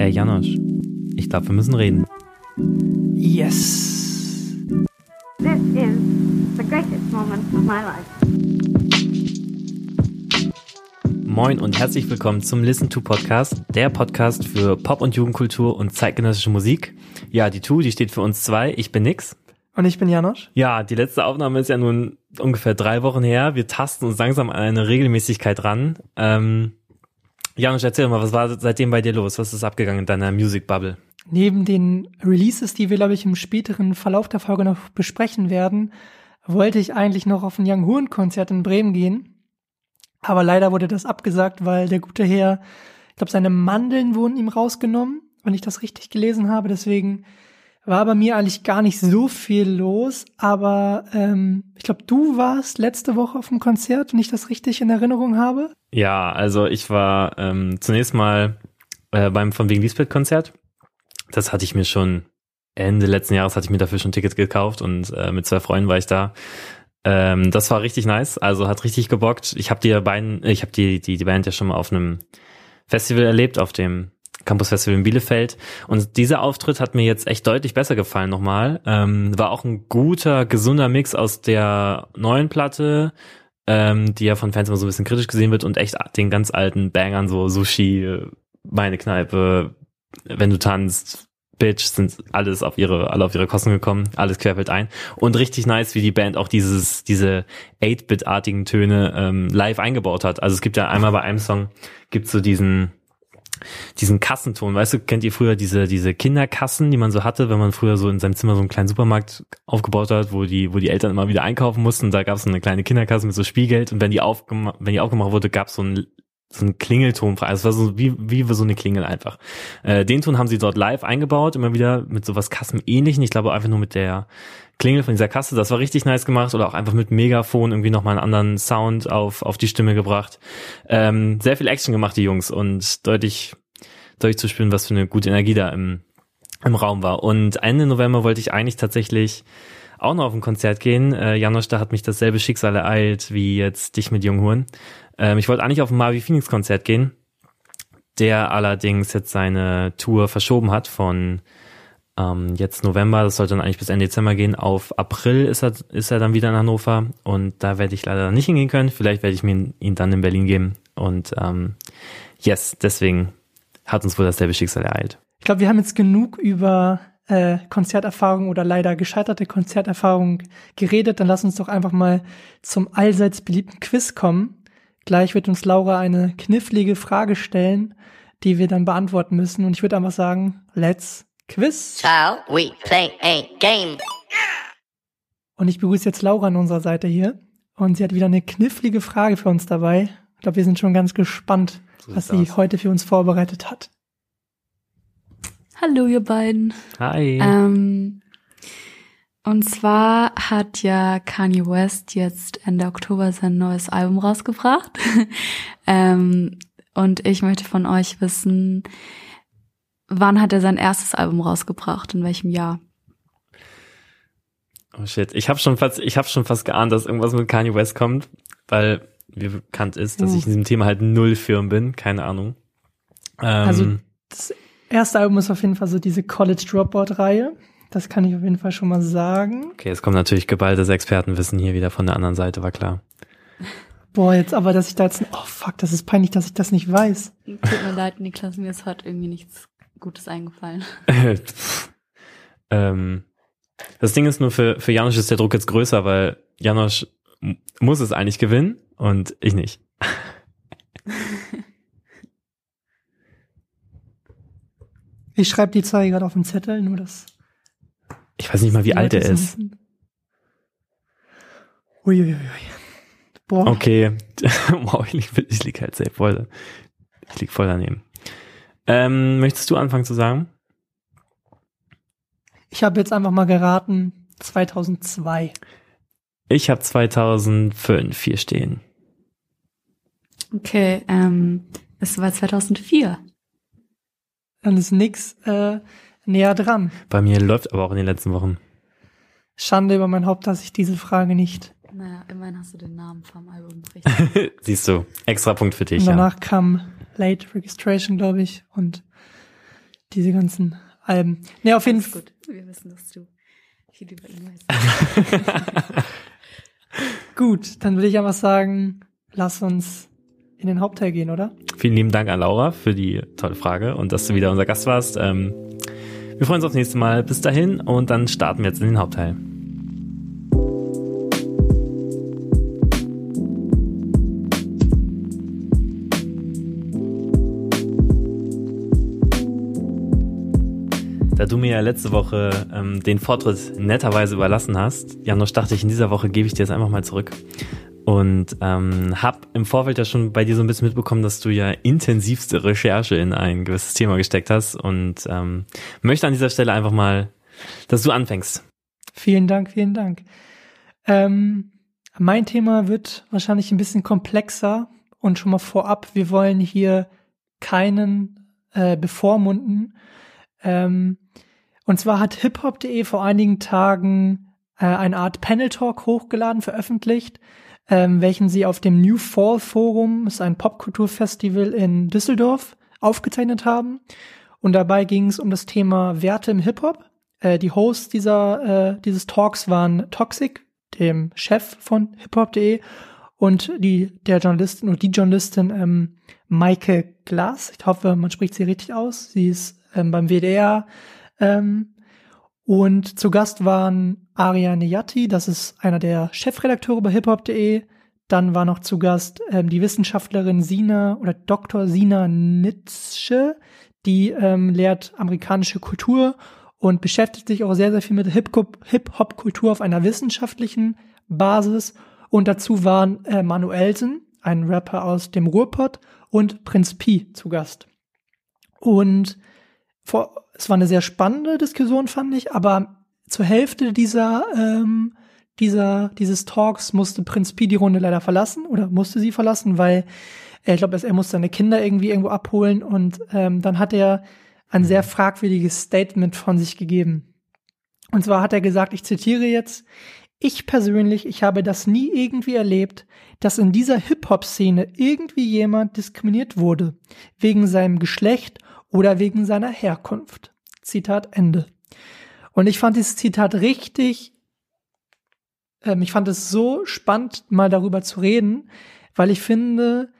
Ey, Janosch, ich glaube, wir müssen reden. Yes. This is the greatest moment of my life. Moin und herzlich willkommen zum Listen to Podcast, der Podcast für Pop- und Jugendkultur und zeitgenössische Musik. Ja, die Tu, die steht für uns zwei. Ich bin Nix. Und ich bin Janosch. Ja, die letzte Aufnahme ist ja nun ungefähr drei Wochen her. Wir tasten uns langsam an eine Regelmäßigkeit ran. Ähm, Janosch, erzähl mal, was war seitdem bei dir los? Was ist abgegangen in deiner Music Bubble? Neben den Releases, die wir, glaube ich, im späteren Verlauf der Folge noch besprechen werden, wollte ich eigentlich noch auf ein Young Horn Konzert in Bremen gehen. Aber leider wurde das abgesagt, weil der gute Herr, ich glaube, seine Mandeln wurden ihm rausgenommen, wenn ich das richtig gelesen habe. Deswegen war bei mir eigentlich gar nicht so viel los. Aber ähm, ich glaube, du warst letzte Woche auf dem Konzert, wenn ich das richtig in Erinnerung habe. Ja, also ich war ähm, zunächst mal äh, beim Von wegen Lisbeth Konzert. Das hatte ich mir schon Ende letzten Jahres hatte ich mir dafür schon Tickets gekauft und äh, mit zwei Freunden war ich da. Ähm, das war richtig nice, also hat richtig gebockt. Ich habe die beiden, ich habe die, die die Band ja schon mal auf einem Festival erlebt, auf dem Campus Festival in Bielefeld. Und dieser Auftritt hat mir jetzt echt deutlich besser gefallen nochmal. Ähm, war auch ein guter, gesunder Mix aus der neuen Platte, ähm, die ja von Fans immer so ein bisschen kritisch gesehen wird und echt den ganz alten Bangern, so Sushi, meine Kneipe, wenn du tanzt, Bitch, sind alles auf ihre, alle auf ihre Kosten gekommen, alles querfeld ein. Und richtig nice, wie die Band auch dieses, diese 8-Bit-artigen Töne ähm, live eingebaut hat. Also es gibt ja einmal bei einem Song, gibt's so diesen, diesen Kassenton, weißt du, kennt ihr früher diese, diese Kinderkassen, die man so hatte, wenn man früher so in seinem Zimmer so einen kleinen Supermarkt aufgebaut hat, wo die, wo die Eltern immer wieder einkaufen mussten, da gab es eine kleine Kinderkasse mit so Spielgeld und wenn die aufgemacht, wenn die aufgemacht wurde, gab es so ein so ein Klingelton frei. Also es war so wie, wie so eine Klingel einfach. Äh, den Ton haben sie dort live eingebaut, immer wieder mit sowas Kassenähnlichen. Ich glaube einfach nur mit der Klingel von dieser Kasse. Das war richtig nice gemacht oder auch einfach mit Megafon irgendwie nochmal einen anderen Sound auf, auf die Stimme gebracht. Ähm, sehr viel Action gemacht, die Jungs und deutlich, deutlich zu spüren, was für eine gute Energie da im, im Raum war. Und Ende November wollte ich eigentlich tatsächlich auch noch auf ein Konzert gehen. Äh, Janosch, da hat mich dasselbe Schicksal ereilt wie jetzt dich mit Junghuren. Ähm, ich wollte eigentlich auf ein Marvi Phoenix Konzert gehen, der allerdings jetzt seine Tour verschoben hat von ähm, jetzt November, das sollte dann eigentlich bis Ende Dezember gehen, auf April ist er, ist er dann wieder in Hannover und da werde ich leider nicht hingehen können. Vielleicht werde ich mir ihn dann in Berlin geben und ähm, yes, deswegen hat uns wohl dasselbe Schicksal ereilt. Ich glaube, wir haben jetzt genug über äh, Konzerterfahrung oder leider gescheiterte Konzerterfahrung geredet. Dann lass uns doch einfach mal zum allseits beliebten Quiz kommen. Gleich wird uns Laura eine knifflige Frage stellen, die wir dann beantworten müssen. Und ich würde einfach sagen, let's quiz. Shall we play a game? Und ich begrüße jetzt Laura an unserer Seite hier. Und sie hat wieder eine knifflige Frage für uns dabei. Ich glaube, wir sind schon ganz gespannt, So was sie aus. heute für uns vorbereitet hat. Hallo, ihr beiden. Hi. Ähm, und zwar hat ja Kanye West jetzt Ende Oktober sein neues Album rausgebracht. ähm, und ich möchte von euch wissen, wann hat er sein erstes Album rausgebracht? In welchem Jahr? Oh shit, ich habe schon fast, ich habe schon fast geahnt, dass irgendwas mit Kanye West kommt, weil mir bekannt ist, dass ich in diesem Thema halt null firm bin, keine Ahnung. Ähm, Also- Das erste Album ist auf jeden Fall so diese College Dropout-Reihe. Das kann ich auf jeden Fall schon mal sagen. okay, es kommt natürlich geballtes Expertenwissen hier wieder von der anderen Seite, war klar. Boah, jetzt aber, dass ich da jetzt, oh fuck, das ist peinlich, dass ich das nicht weiß. Tut mir leid, Niklas, mir ist heute irgendwie nichts Gutes eingefallen. Ähm, das Ding ist nur für, für Janosch ist der Druck jetzt größer, weil Janosch muss es eigentlich gewinnen und ich nicht. Ich schreibe die Zahl gerade auf den Zettel, nur das. Ich weiß nicht mal, wie alt er ist. Uiuiui. Boah, Okay. wow, ich lieg, ich lieg halt sehr voll. Ich lieg voll daneben. Ähm, möchtest du anfangen zu sagen? ich habe jetzt einfach mal geraten, 2002. Ich habe 2005 hier stehen. Okay, ähm, es war 2004. Dann ist nix äh, näher dran. Bei mir läuft aber auch in den letzten Wochen. Schande über mein Haupt, dass ich diese Frage nicht. Naja, immerhin hast du den Namen vom Album richtig. Siehst du, extra Punkt für dich. Und Ja. danach kam Late Registration, glaube ich. Und diese ganzen Alben. Ne, auf jeden Fall. gut. Wir wissen, dass du viel über ihn weißt. Gut, dann würde ich einfach sagen, lass uns in den Hauptteil gehen, oder? Vielen lieben Dank an Laura für die tolle Frage und dass du wieder unser Gast warst. Ähm, wir freuen uns aufs nächste Mal. Bis dahin und dann starten wir jetzt in den Hauptteil. Du mir ja letzte Woche ähm, den Vortritt netterweise überlassen hast, Janusz, dachte ich, in dieser Woche gebe ich dir jetzt einfach mal zurück. Und ähm, habe im Vorfeld ja schon bei dir so ein bisschen mitbekommen, dass du ja intensivste Recherche in ein gewisses Thema gesteckt hast und ähm, möchte an dieser Stelle einfach mal, dass du anfängst. Vielen Dank, vielen Dank. Ähm, mein Thema wird wahrscheinlich ein bisschen komplexer und schon mal vorab, wir wollen hier keinen äh, bevormunden. Ähm, und zwar hat hiphop.de vor einigen Tagen äh, eine Art Panel Talk hochgeladen, veröffentlicht, ähm, welchen sie auf dem New Fall Forum, ist ein Popkulturfestival in Düsseldorf, aufgezeichnet haben. Und dabei ging es um das Thema Werte im Hip-Hop. Äh, die Hosts dieser, äh, dieses Talks waren Toxic, dem Chef von hiphop.de, und die, der Journalistin und die Journalistin ähm, Maike Glass. Ich hoffe, man spricht sie richtig aus. Sie ist ähm, beim WDR. Ähm, und zu Gast waren Ariane Yatti, das ist einer der Chefredakteure bei hiphop.de. Dann war noch zu Gast ähm, die Wissenschaftlerin Sina oder Dr. Sina Nitzsche, die ähm, lehrt amerikanische Kultur und beschäftigt sich auch sehr, sehr viel mit Hip-Hop-Kultur auf einer wissenschaftlichen Basis. Und dazu waren äh, Manuelsen, ein Rapper aus dem Ruhrpott, und Prinz Pi zu Gast. Und vor, es war eine sehr spannende Diskussion, fand ich, aber zur Hälfte dieser, ähm, dieser, dieses Talks musste Prinz Pi die Runde leider verlassen oder musste sie verlassen, weil äh, ich glaube, er musste seine Kinder irgendwie irgendwo abholen und ähm, dann hat er ein sehr fragwürdiges Statement von sich gegeben. Und zwar hat er gesagt, ich zitiere jetzt, ich persönlich, ich habe das nie irgendwie erlebt, dass in dieser Hip-Hop-Szene irgendwie jemand diskriminiert wurde, wegen seinem Geschlecht oder wegen seiner Herkunft. Zitat Ende. Und ich fand dieses Zitat richtig, ähm, ich fand es so spannend, mal darüber zu reden, weil ich finde,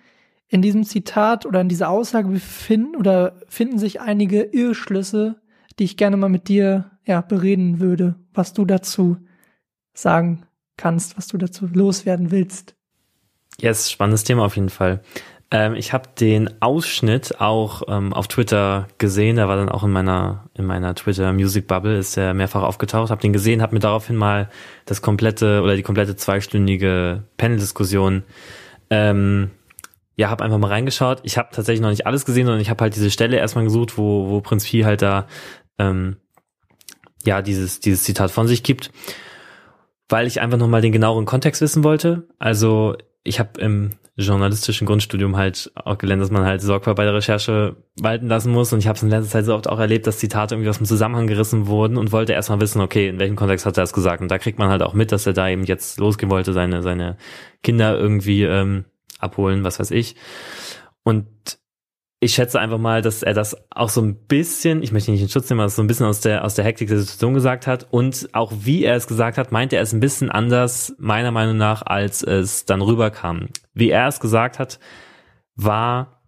in diesem Zitat oder in dieser Aussage befinden oder finden sich einige Irrschlüsse, die ich gerne mal mit dir ja bereden würde, was du dazu sagen kannst, was du dazu loswerden willst. Yes, spannendes Thema auf jeden Fall. Ähm, ich habe den Ausschnitt auch ähm, auf Twitter gesehen. Der war dann auch in meiner in meiner Twitter Music Bubble ist er mehrfach aufgetaucht. Habe den gesehen, habe mir daraufhin mal das komplette oder die komplette zweistündige Panel-Diskussion ähm, ja, habe einfach mal reingeschaut. Ich habe tatsächlich noch nicht alles gesehen, sondern ich habe halt diese Stelle erstmal gesucht, wo wo Prinz Pi halt da ähm, ja dieses dieses Zitat von sich gibt, weil ich einfach noch mal den genaueren Kontext wissen wollte. Also ich habe im journalistischen Grundstudium halt auch gelernt, dass man halt Sorgfalt bei der Recherche walten lassen muss. Und ich habe es in letzter Zeit so oft auch erlebt, dass Zitate irgendwie aus dem Zusammenhang gerissen wurden und wollte erstmal wissen, okay, in welchem Kontext hat er das gesagt? Und da kriegt man halt auch mit, dass er da eben jetzt losgehen wollte, seine, seine Kinder irgendwie ähm, abholen, was weiß ich. Und ich schätze einfach mal, dass er das auch so ein bisschen, ich möchte nicht in Schutz nehmen, aber so ein bisschen aus der, aus der Hektik der Situation gesagt hat und auch wie er es gesagt hat, meinte er es ein bisschen anders, meiner Meinung nach, als es dann rüberkam. Wie er es gesagt hat, war,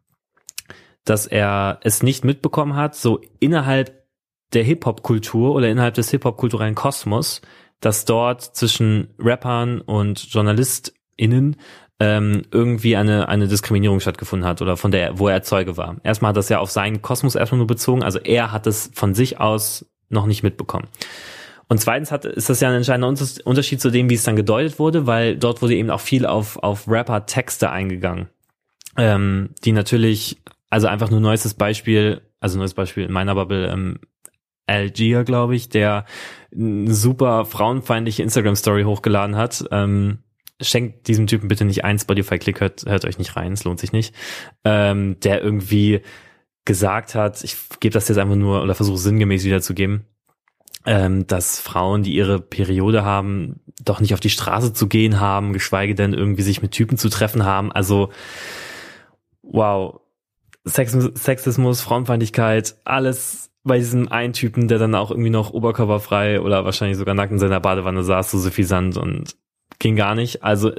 dass er es nicht mitbekommen hat, so innerhalb der Hip-Hop-Kultur oder innerhalb des Hip-Hop-kulturellen Kosmos, dass dort zwischen Rappern und JournalistInnen ähm, irgendwie eine, eine Diskriminierung stattgefunden hat oder von der, wo er Zeuge war. Erstmal hat das ja auf seinen Kosmos erstmal nur bezogen, also er hat es von sich aus noch nicht mitbekommen. Und zweitens hat, ist das ja ein entscheidender Unterschied zu dem, wie es dann gedeutet wurde, weil dort wurde eben auch viel auf, auf Rapper-Texte eingegangen, ähm, die natürlich, also einfach nur neuestes Beispiel, also neues Beispiel in meiner Bubble, ähm, Algier, glaube ich, der eine super frauenfeindliche Instagram-Story hochgeladen hat, ähm, schenkt diesem Typen bitte nicht ein Spotify-Klick, hört, hört euch nicht rein, es lohnt sich nicht. Ähm, der irgendwie gesagt hat, ich gebe das jetzt einfach nur oder versuche sinngemäß wiederzugeben, ähm, dass Frauen, die ihre Periode haben, doch nicht auf die Straße zu gehen haben, geschweige denn irgendwie sich mit Typen zu treffen haben. Also, wow. Sex Sexismus, Frauenfeindlichkeit, alles bei diesem einen Typen, der dann auch irgendwie noch oberkörperfrei oder wahrscheinlich sogar nackt in seiner Badewanne saß, so suffisant und ging gar nicht. Also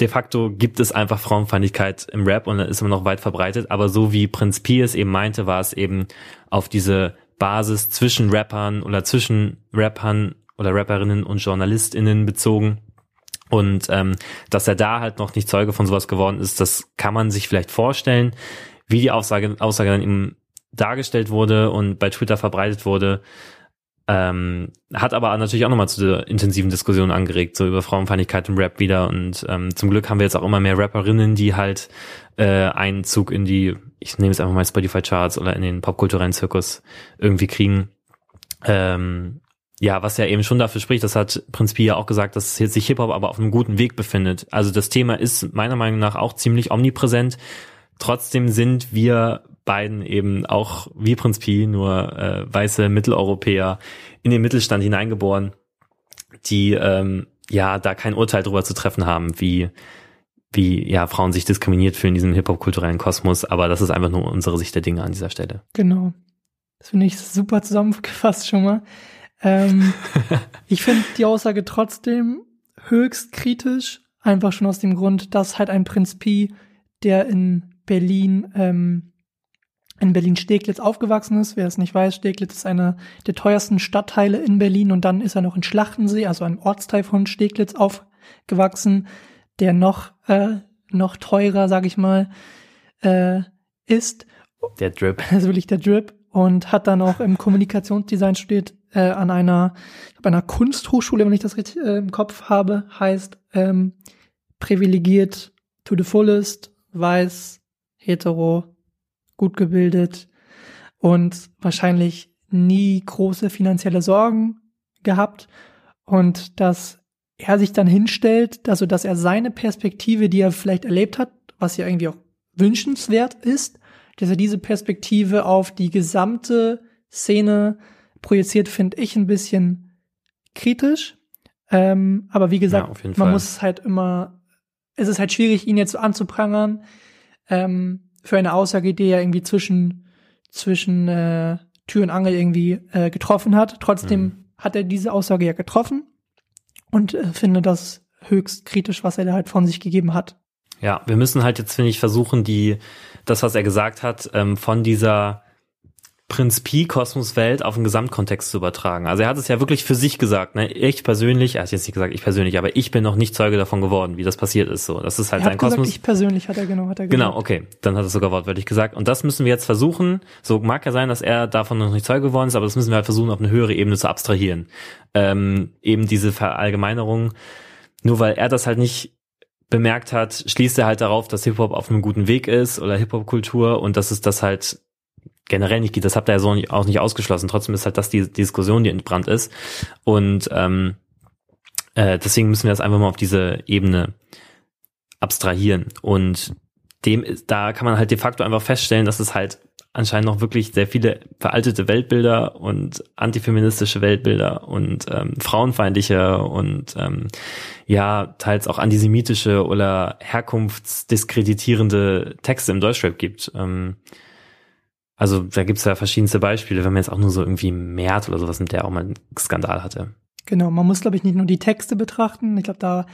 de facto gibt es einfach Frauenfeindlichkeit im Rap und ist immer noch weit verbreitet. Aber so wie Prinz P es eben meinte, war es eben auf diese Basis zwischen Rappern oder zwischen Rappern oder Rapperinnen und JournalistInnen bezogen. Und ähm, dass er da halt noch nicht Zeuge von sowas geworden ist, das kann man sich vielleicht vorstellen. Wie die Aussage, Aussage dann eben dargestellt wurde und bei Twitter verbreitet wurde, ähm, hat aber natürlich auch nochmal zu der intensiven Diskussion angeregt, so über Frauenfeindlichkeit im Rap wieder. Und ähm, zum Glück haben wir jetzt auch immer mehr Rapperinnen, die halt äh, einen Zug in die, ich nehme es einfach mal Spotify-Charts oder in den popkulturellen Zirkus irgendwie kriegen. Ähm, ja, was ja eben schon dafür spricht, das hat Prinz Pi ja auch gesagt, dass sich Hip-Hop aber auf einem guten Weg befindet. Also das Thema ist meiner Meinung nach auch ziemlich omnipräsent. Trotzdem sind wir beiden eben auch wie Prinz Pi, nur äh, weiße Mitteleuropäer in den Mittelstand hineingeboren, die ähm, ja da kein Urteil drüber zu treffen haben, wie wie ja Frauen sich diskriminiert fühlen in diesem Hip-Hop-kulturellen Kosmos, aber das ist einfach nur unsere Sicht der Dinge an dieser Stelle. Genau. Das finde ich super zusammengefasst schon mal. Ähm, ich finde die Aussage trotzdem höchst kritisch, einfach schon aus dem Grund, dass halt ein Prinz Pi, der in Berlin ähm, in Berlin-Steglitz aufgewachsen ist. Wer es nicht weiß, Steglitz ist einer der teuersten Stadtteile in Berlin und dann ist er noch in Schlachtensee, also einem Ortsteil von Steglitz aufgewachsen, der noch äh, noch teurer, sag ich mal, äh, ist. Der Drip. Das ist wirklich der Drip und hat dann auch im Kommunikationsdesign studiert äh, an einer einer Kunsthochschule, wenn ich das richtig äh, im Kopf habe, heißt ähm, privilegiert to the fullest, weiß, hetero, gut gebildet und wahrscheinlich nie große finanzielle Sorgen gehabt und dass er sich dann hinstellt, also dass er seine Perspektive, die er vielleicht erlebt hat, was ja irgendwie auch wünschenswert ist, dass er diese Perspektive auf die gesamte Szene projiziert, finde ich ein bisschen kritisch. Ähm, aber wie gesagt, ja, man Fall. muss es halt immer, es ist halt schwierig, ihn jetzt anzuprangern. Ähm, für eine Aussage, die er irgendwie zwischen, zwischen äh, Tür und Angel irgendwie äh, getroffen hat. Trotzdem mhm. hat er diese Aussage ja getroffen und äh, finde das höchst kritisch, was er da halt von sich gegeben hat. Ja, wir müssen halt jetzt, finde ich, versuchen, die, das, was er gesagt hat, ähm, von dieser Prinz Pi Kosmoswelt auf den Gesamtkontext zu übertragen. Also er hat es ja wirklich für sich gesagt, ne? Ich persönlich, er hat jetzt nicht gesagt, ich persönlich, aber ich bin noch nicht Zeuge davon geworden, wie das passiert ist. So, das ist halt er sein hat gesagt, Kosmos. Ich persönlich hat er genau, hat er genau, gesagt. okay, dann hat er sogar wortwörtlich gesagt. Und das müssen wir jetzt versuchen. So mag ja sein, dass er davon noch nicht Zeuge geworden ist, aber das müssen wir halt versuchen, auf eine höhere Ebene zu abstrahieren. Ähm, eben diese Verallgemeinerung. Nur weil er das halt nicht bemerkt hat, schließt er halt darauf, dass Hip-Hop auf einem guten Weg ist oder Hip-Hop-Kultur und dass es das halt generell nicht geht. Das habt ihr ja so auch nicht ausgeschlossen. Trotzdem ist halt das die, die Diskussion, die entbrannt ist. Und ähm, äh, deswegen müssen wir das einfach mal auf diese Ebene abstrahieren. Und dem da kann man halt de facto einfach feststellen, dass es halt anscheinend noch wirklich sehr viele veraltete Weltbilder und antifeministische Weltbilder und ähm, frauenfeindliche und ähm, ja, teils auch antisemitische oder herkunftsdiskreditierende Texte im Deutschrap gibt. Ähm, also da gibt's ja verschiedenste Beispiele, wenn man jetzt auch nur so irgendwie Mert oder sowas nimmt, der auch mal einen Skandal hatte. Genau, man muss, glaube ich, nicht nur die Texte betrachten. Ich glaube, da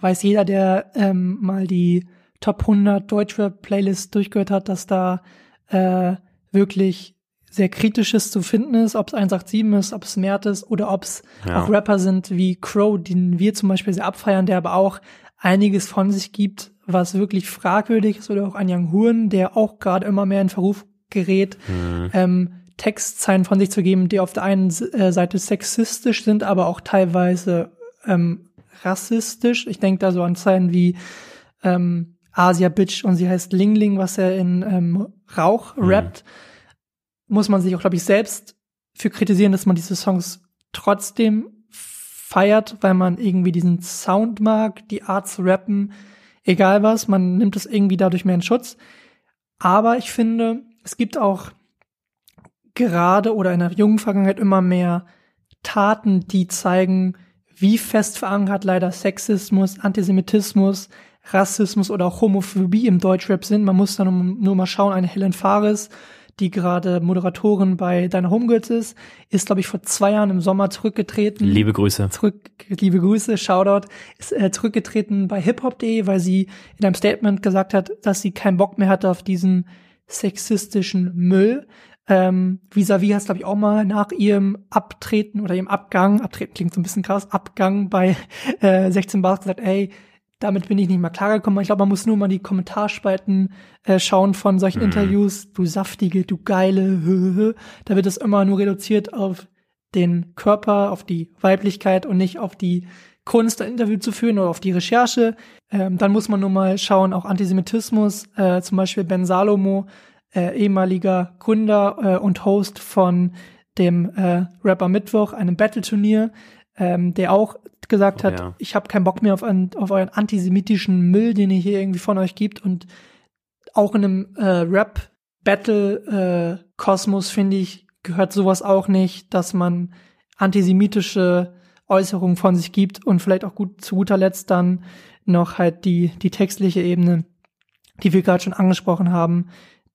weiß jeder, der ähm, mal die Top 100 Deutschrap-Playlist durchgehört hat, dass da äh, wirklich sehr kritisches zu finden ist, ob es 187 ist, ob es Mert ist oder ob es ja. auch Rapper sind wie Crow, den wir zum Beispiel sehr abfeiern, der aber auch einiges von sich gibt, was wirklich fragwürdig ist, oder auch ein Young Huren, der auch gerade immer mehr in Verruf gerät, mhm. ähm, Textzeilen von sich zu geben, die auf der einen äh, Seite sexistisch sind, aber auch teilweise ähm, rassistisch. Ich denke da so an Zeilen wie ähm, Asia Bitch und sie heißt Ling Ling, was er in ähm, Rauch mhm. rappt. Muss man sich auch, glaube ich, selbst für kritisieren, dass man diese Songs trotzdem feiert, weil man irgendwie diesen Sound mag, die Art zu rappen, egal was, man nimmt es irgendwie dadurch mehr in Schutz. Aber ich finde, es gibt auch gerade oder in der jungen Vergangenheit immer mehr Taten, die zeigen, wie fest verankert leider Sexismus, Antisemitismus, Rassismus oder auch Homophobie im Deutschrap sind. Man muss dann nur mal schauen, eine Helen Fares, die gerade Moderatorin bei Deine Homegirls ist, ist, glaube ich, vor zwei Jahren im Sommer zurückgetreten. Liebe Grüße. Zurück, liebe Grüße, Shoutout, ist äh, zurückgetreten bei hiphop.de, weil sie in einem Statement gesagt hat, dass sie keinen Bock mehr hatte auf diesen sexistischen Müll. Ähm, Vis-a-vis hat, glaube ich, auch mal nach ihrem Abtreten oder ihrem Abgang, Abtreten klingt so ein bisschen krass, Abgang bei äh, 16 Bars gesagt, ey, damit bin ich nicht mal klargekommen. Ich glaube, man muss nur mal die Kommentarspalten äh, schauen von solchen mhm. Interviews. Du saftige, du geile, da wird es immer nur reduziert auf den Körper, auf die Weiblichkeit und nicht auf die Kunst, ein Interview zu führen oder auf die Recherche. Ähm, dann muss man nur mal schauen, auch Antisemitismus, äh, zum Beispiel Ben Salomo, äh, ehemaliger Gründer äh, und Host von dem äh, Rapper Mittwoch, einem Battle-Turnier, ähm, der auch gesagt oh, hat, ja. ich habe keinen Bock mehr auf, ein, auf euren antisemitischen Müll, den ihr hier irgendwie von euch gibt. Und auch in einem äh, Rap-Battle-Kosmos, äh, finde ich, gehört sowas auch nicht, dass man antisemitische Äußerungen von sich gibt und vielleicht auch gut zu guter Letzt dann noch halt die, die textliche Ebene, die wir gerade schon angesprochen haben,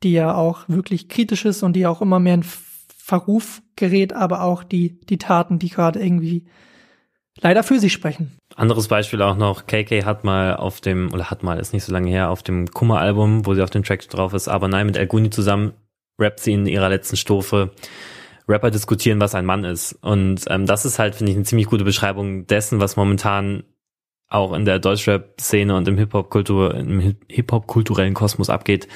die ja auch wirklich kritisch ist und die auch immer mehr in Verruf gerät, aber auch die, die Taten, die gerade irgendwie leider für sich sprechen. Anderes Beispiel auch noch, KK hat mal auf dem, oder hat mal, ist nicht so lange her, auf dem Kummer-Album, wo sie auf dem Track drauf ist, aber nein, mit El Guni zusammen rappt sie in ihrer letzten Strophe, Rapper diskutieren, was ein Mann ist. Und ähm, das ist halt, finde ich, eine ziemlich gute Beschreibung dessen, was momentan auch in der Deutschrap-Szene und im Hip-Hop-Kultur, im Hip-Hop-kulturellen Kosmos abgeht,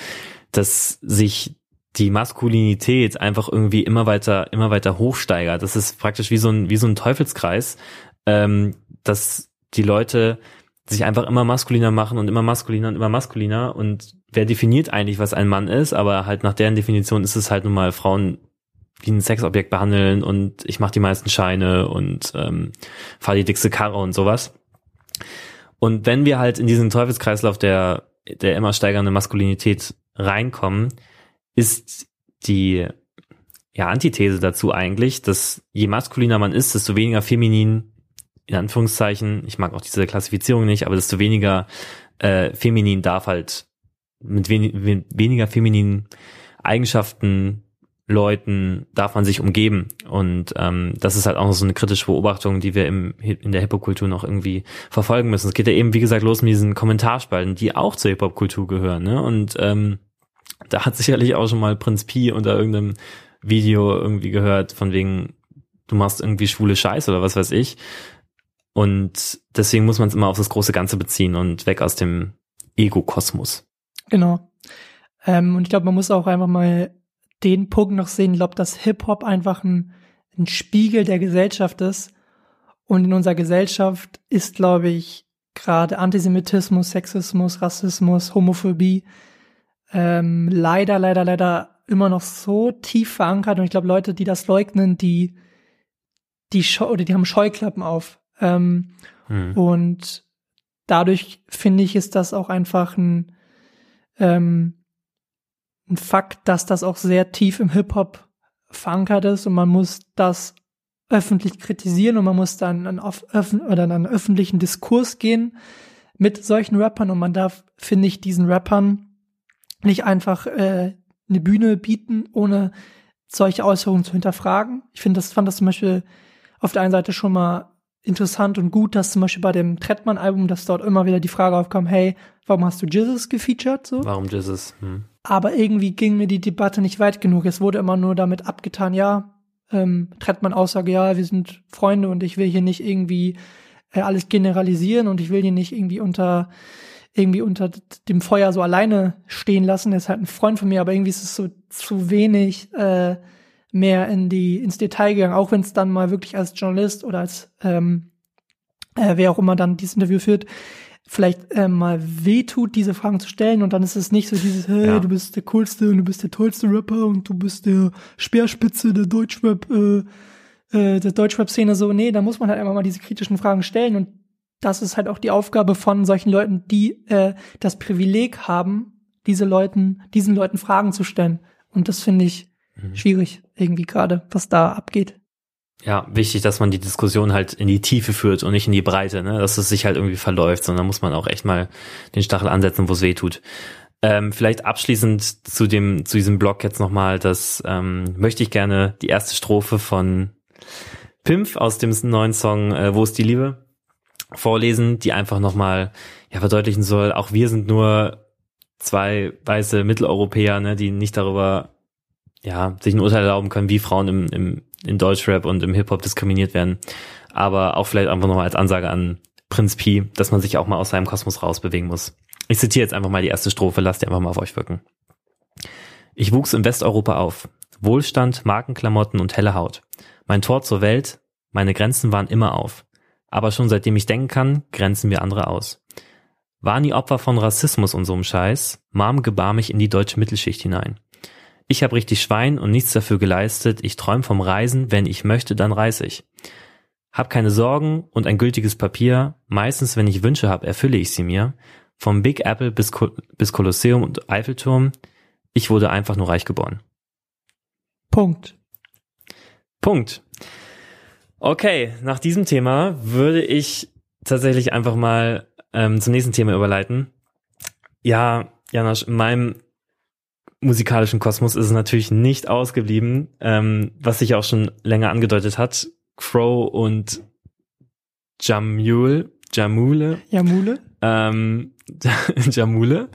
dass sich die Maskulinität einfach irgendwie immer weiter, immer weiter hochsteigert. Das ist praktisch wie so ein, wie so ein Teufelskreis, ähm, dass die Leute sich einfach immer maskuliner machen und immer maskuliner und immer maskuliner und wer definiert eigentlich, was ein Mann ist, aber halt nach deren Definition ist es halt nun mal Frauen wie ein Sexobjekt behandeln und ich mache die meisten Scheine und ähm, fahre die dickste Karre und sowas. Und wenn wir halt in diesen Teufelskreislauf der, der immer steigernde Maskulinität reinkommen, ist die ja, Antithese dazu eigentlich, dass je maskuliner man ist, desto weniger feminin in Anführungszeichen, ich mag auch diese Klassifizierung nicht, aber desto weniger äh, feminin darf halt mit wen weniger femininen Eigenschaften Leuten darf man sich umgeben. Und ähm, das ist halt auch so eine kritische Beobachtung, die wir im, in der Hip-Hop-Kultur noch irgendwie verfolgen müssen. Es geht ja eben, wie gesagt, los mit diesen Kommentarspalten, die auch zur Hip-Hop-Kultur gehören. Ne? Und ähm, da hat sicherlich auch schon mal Prinz Pi unter irgendeinem Video irgendwie gehört, von wegen, du machst irgendwie schwule Scheiße oder was weiß ich. Und deswegen muss man es immer auf das große Ganze beziehen und weg aus dem Ego-Kosmos. Genau. Ähm, und ich glaube, man muss auch einfach mal den Punkt noch sehen, ich glaube, dass Hip-Hop einfach ein, ein Spiegel der Gesellschaft ist. Und in unserer Gesellschaft ist, glaube ich, gerade Antisemitismus, Sexismus, Rassismus, Homophobie ähm, leider, leider, leider immer noch so tief verankert. Und ich glaube, Leute, die das leugnen, die, die oder die haben Scheuklappen auf. Ähm, hm. Und dadurch finde ich, ist das auch einfach ein, ähm, ein Fakt, dass das auch sehr tief im Hip-Hop verankert ist und man muss das öffentlich kritisieren und man muss dann an, oder an einen öffentlichen Diskurs gehen mit solchen Rappern und man darf, finde ich, diesen Rappern nicht einfach äh, eine Bühne bieten, ohne solche Äußerungen zu hinterfragen. Ich finde, das fand das zum Beispiel auf der einen Seite schon mal interessant und gut, dass zum Beispiel bei dem Trettmann-Album, dass dort immer wieder die Frage aufkam, hey, warum hast du Jesus gefeatured? So? Warum Jesus? Hm. Aber irgendwie ging mir die Debatte nicht weit genug. Es wurde immer nur damit abgetan, ja, ähm, Trettmann Aussage, ja, wir sind Freunde und ich will hier nicht irgendwie äh, alles generalisieren und ich will hier nicht irgendwie unter irgendwie unter dem Feuer so alleine stehen lassen. Er ist halt ein Freund von mir, aber irgendwie ist es so zu wenig äh, mehr in die ins Detail gegangen, auch wenn es dann mal wirklich als Journalist oder als ähm, äh, wer auch immer dann dieses Interview führt, vielleicht äh, mal wehtut, diese Fragen zu stellen und dann ist es nicht so dieses, hey, ja. du bist der coolste und du bist der tollste Rapper und du bist der Speerspitze der Deutschrap, äh, äh, der Deutschrap-Szene so, nee, da muss man halt einfach mal diese kritischen Fragen stellen und das ist halt auch die Aufgabe von solchen Leuten, die äh, das Privileg haben, diese Leuten, diesen Leuten Fragen zu stellen. Und das finde ich mhm. schwierig irgendwie gerade, was da abgeht. Ja, wichtig, dass man die Diskussion halt in die Tiefe führt und nicht in die Breite, ne? dass es sich halt irgendwie verläuft, sondern muss man auch echt mal den Stachel ansetzen, wo es weh tut. Ähm, vielleicht abschließend zu dem, zu diesem Blog jetzt nochmal, das ähm, möchte ich gerne die erste Strophe von Pimpf aus dem neuen Song äh, Wo ist die Liebe vorlesen, die einfach nochmal ja, verdeutlichen soll, auch wir sind nur zwei weiße Mitteleuropäer, ne, die nicht darüber ja, sich ein Urteil erlauben können, wie Frauen im, im, in Deutschrap und im Hip-Hop diskriminiert werden. Aber auch vielleicht einfach nochmal als Ansage an Prinz Pi, dass man sich auch mal aus seinem Kosmos rausbewegen muss. Ich zitiere jetzt einfach mal die erste Strophe, lasst die einfach mal auf euch wirken. Ich wuchs in Westeuropa auf. Wohlstand, Markenklamotten und helle Haut. Mein Tor zur Welt, meine Grenzen waren immer auf. Aber schon seitdem ich denken kann, grenzen wir andere aus. War nie Opfer von Rassismus und so'm Scheiß, Mom gebar mich in die deutsche Mittelschicht hinein. Ich hab richtig Schwein und nichts dafür geleistet. Ich träum vom Reisen, wenn ich möchte, dann reise ich. Hab keine Sorgen und ein gültiges Papier. Meistens, wenn ich Wünsche hab, erfülle ich sie mir. Vom Big Apple bis, Ko bis Kolosseum und Eiffelturm. Ich wurde einfach nur reich geboren. Punkt. Punkt. Okay, nach diesem Thema würde ich tatsächlich einfach mal ähm, zum nächsten Thema überleiten. Ja, Janosch, in meinem musikalischen Kosmos ist es natürlich nicht ausgeblieben, ähm, was sich auch schon länger angedeutet hat. Crow und Jamule, Jamule, Jamule, ähm, Jamule,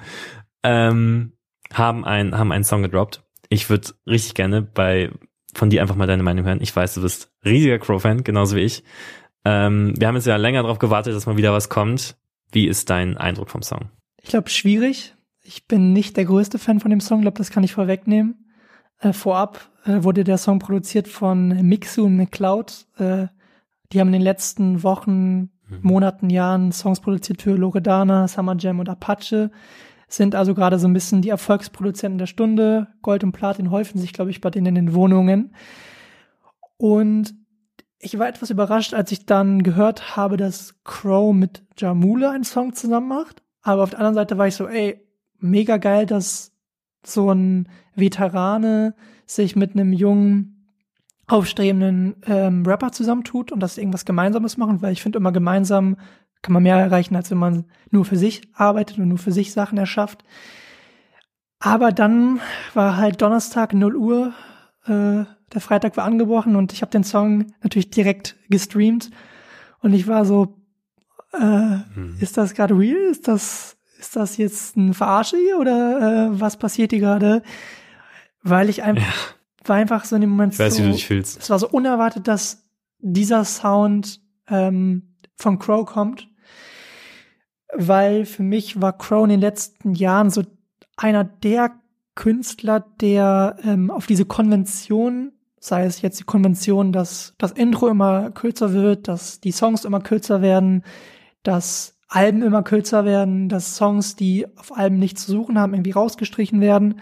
ähm, haben ein, haben einen Song gedroppt. Ich würde richtig gerne bei, von dir einfach mal deine Meinung hören. Ich weiß, du bist riesiger Crow-Fan, genauso wie ich. Ähm, wir haben jetzt ja länger darauf gewartet, dass mal wieder was kommt. Wie ist dein Eindruck vom Song? Ich glaube, schwierig. Ich bin nicht der größte Fan von dem Song, glaube, das kann ich vorwegnehmen. Äh, vorab äh, wurde der Song produziert von Mixu und McCloud. Äh, die haben in den letzten Wochen, mhm. Monaten, Jahren Songs produziert für Loredana, Summer Jam und Apache. Sind also gerade so ein bisschen die Erfolgsproduzenten der Stunde. Gold und Platin häufen sich, glaube ich, bei denen in den Wohnungen. Und ich war etwas überrascht, als ich dann gehört habe, dass Crow mit Jamule einen Song zusammen macht. Aber auf der anderen Seite war ich so, ey, mega geil, dass so ein Veterane sich mit einem jungen, aufstrebenden ähm, Rapper zusammentut und das irgendwas Gemeinsames machen, weil ich finde immer gemeinsam kann man mehr erreichen, als wenn man nur für sich arbeitet und nur für sich Sachen erschafft. Aber dann war halt Donnerstag 0 Uhr, äh, der Freitag war angebrochen und ich habe den Song natürlich direkt gestreamt und ich war so, äh, hm. ist das gerade real? Ist das ist das jetzt ein Verarsche hier oder äh, was passiert hier gerade? Weil ich einfach, ja. war einfach so in dem Moment ich weiß, so, wie du dich fühlst. es war so unerwartet, dass dieser Sound ähm, von Crow kommt, weil für mich war Crow in den letzten Jahren so einer der Künstler, der ähm, auf diese Konvention, sei es jetzt die Konvention, dass das Intro immer kürzer wird, dass die Songs immer kürzer werden, dass Alben immer kürzer werden, dass Songs, die auf Alben nichts zu suchen haben, irgendwie rausgestrichen werden,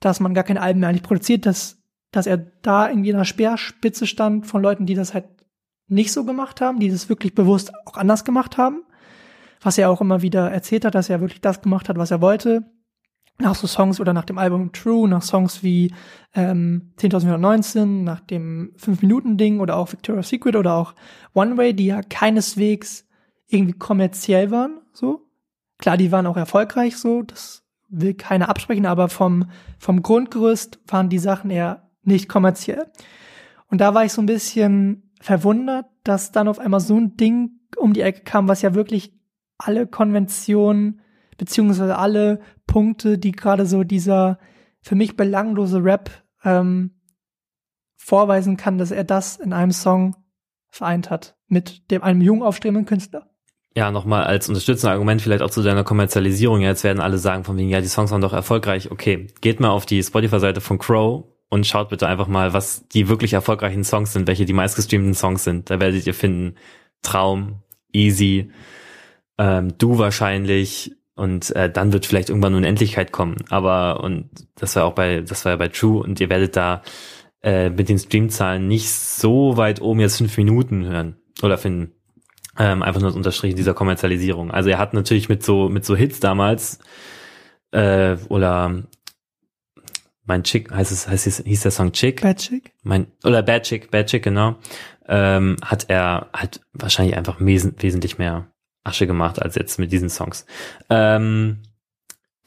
dass man gar keine Alben mehr eigentlich produziert, dass, dass er da irgendwie in einer Speerspitze stand von Leuten, die das halt nicht so gemacht haben, die das wirklich bewusst auch anders gemacht haben. Was er auch immer wieder erzählt hat, dass er wirklich das gemacht hat, was er wollte. Nach so Songs oder nach dem Album True, nach Songs wie ähm, 10.019, nach dem 5-Minuten-Ding oder auch Victoria's Secret oder auch One Way, die ja keineswegs irgendwie kommerziell waren, so. Klar, die waren auch erfolgreich, so, das will keiner absprechen, aber vom, vom Grundgerüst waren die Sachen eher nicht kommerziell. Und da war ich so ein bisschen verwundert, dass dann auf einmal so ein Ding um die Ecke kam, was ja wirklich alle Konventionen beziehungsweise alle Punkte, die gerade so dieser für mich belanglose Rap ähm, vorweisen kann, dass er das in einem Song vereint hat mit dem einem jung aufstrebenden Künstler ja, nochmal als unterstützendes Argument vielleicht auch zu deiner Kommerzialisierung. Jetzt werden alle sagen von wegen, ja, die Songs waren doch erfolgreich. Okay, geht mal auf die Spotify-Seite von Crow und schaut bitte einfach mal, was die wirklich erfolgreichen Songs sind, welche die meistgestreamten Songs sind. Da werdet ihr finden Traum, Easy, ähm, Du wahrscheinlich und äh, dann wird vielleicht irgendwann Unendlichkeit kommen. Aber und das war auch bei, das war ja bei True und ihr werdet da äh, mit den Streamzahlen nicht so weit oben jetzt fünf Minuten hören oder finden. Ähm, einfach nur das Unterstrichen dieser Kommerzialisierung. Also er hat natürlich mit so mit so Hits damals äh, oder mein Chick, heißt es, heißt es, hieß der Song Chick? Bad Chick. Mein, oder Bad Chick, Bad Chick, genau. Ähm, hat er halt wahrscheinlich einfach wes wesentlich mehr Asche gemacht als jetzt mit diesen Songs. Ähm,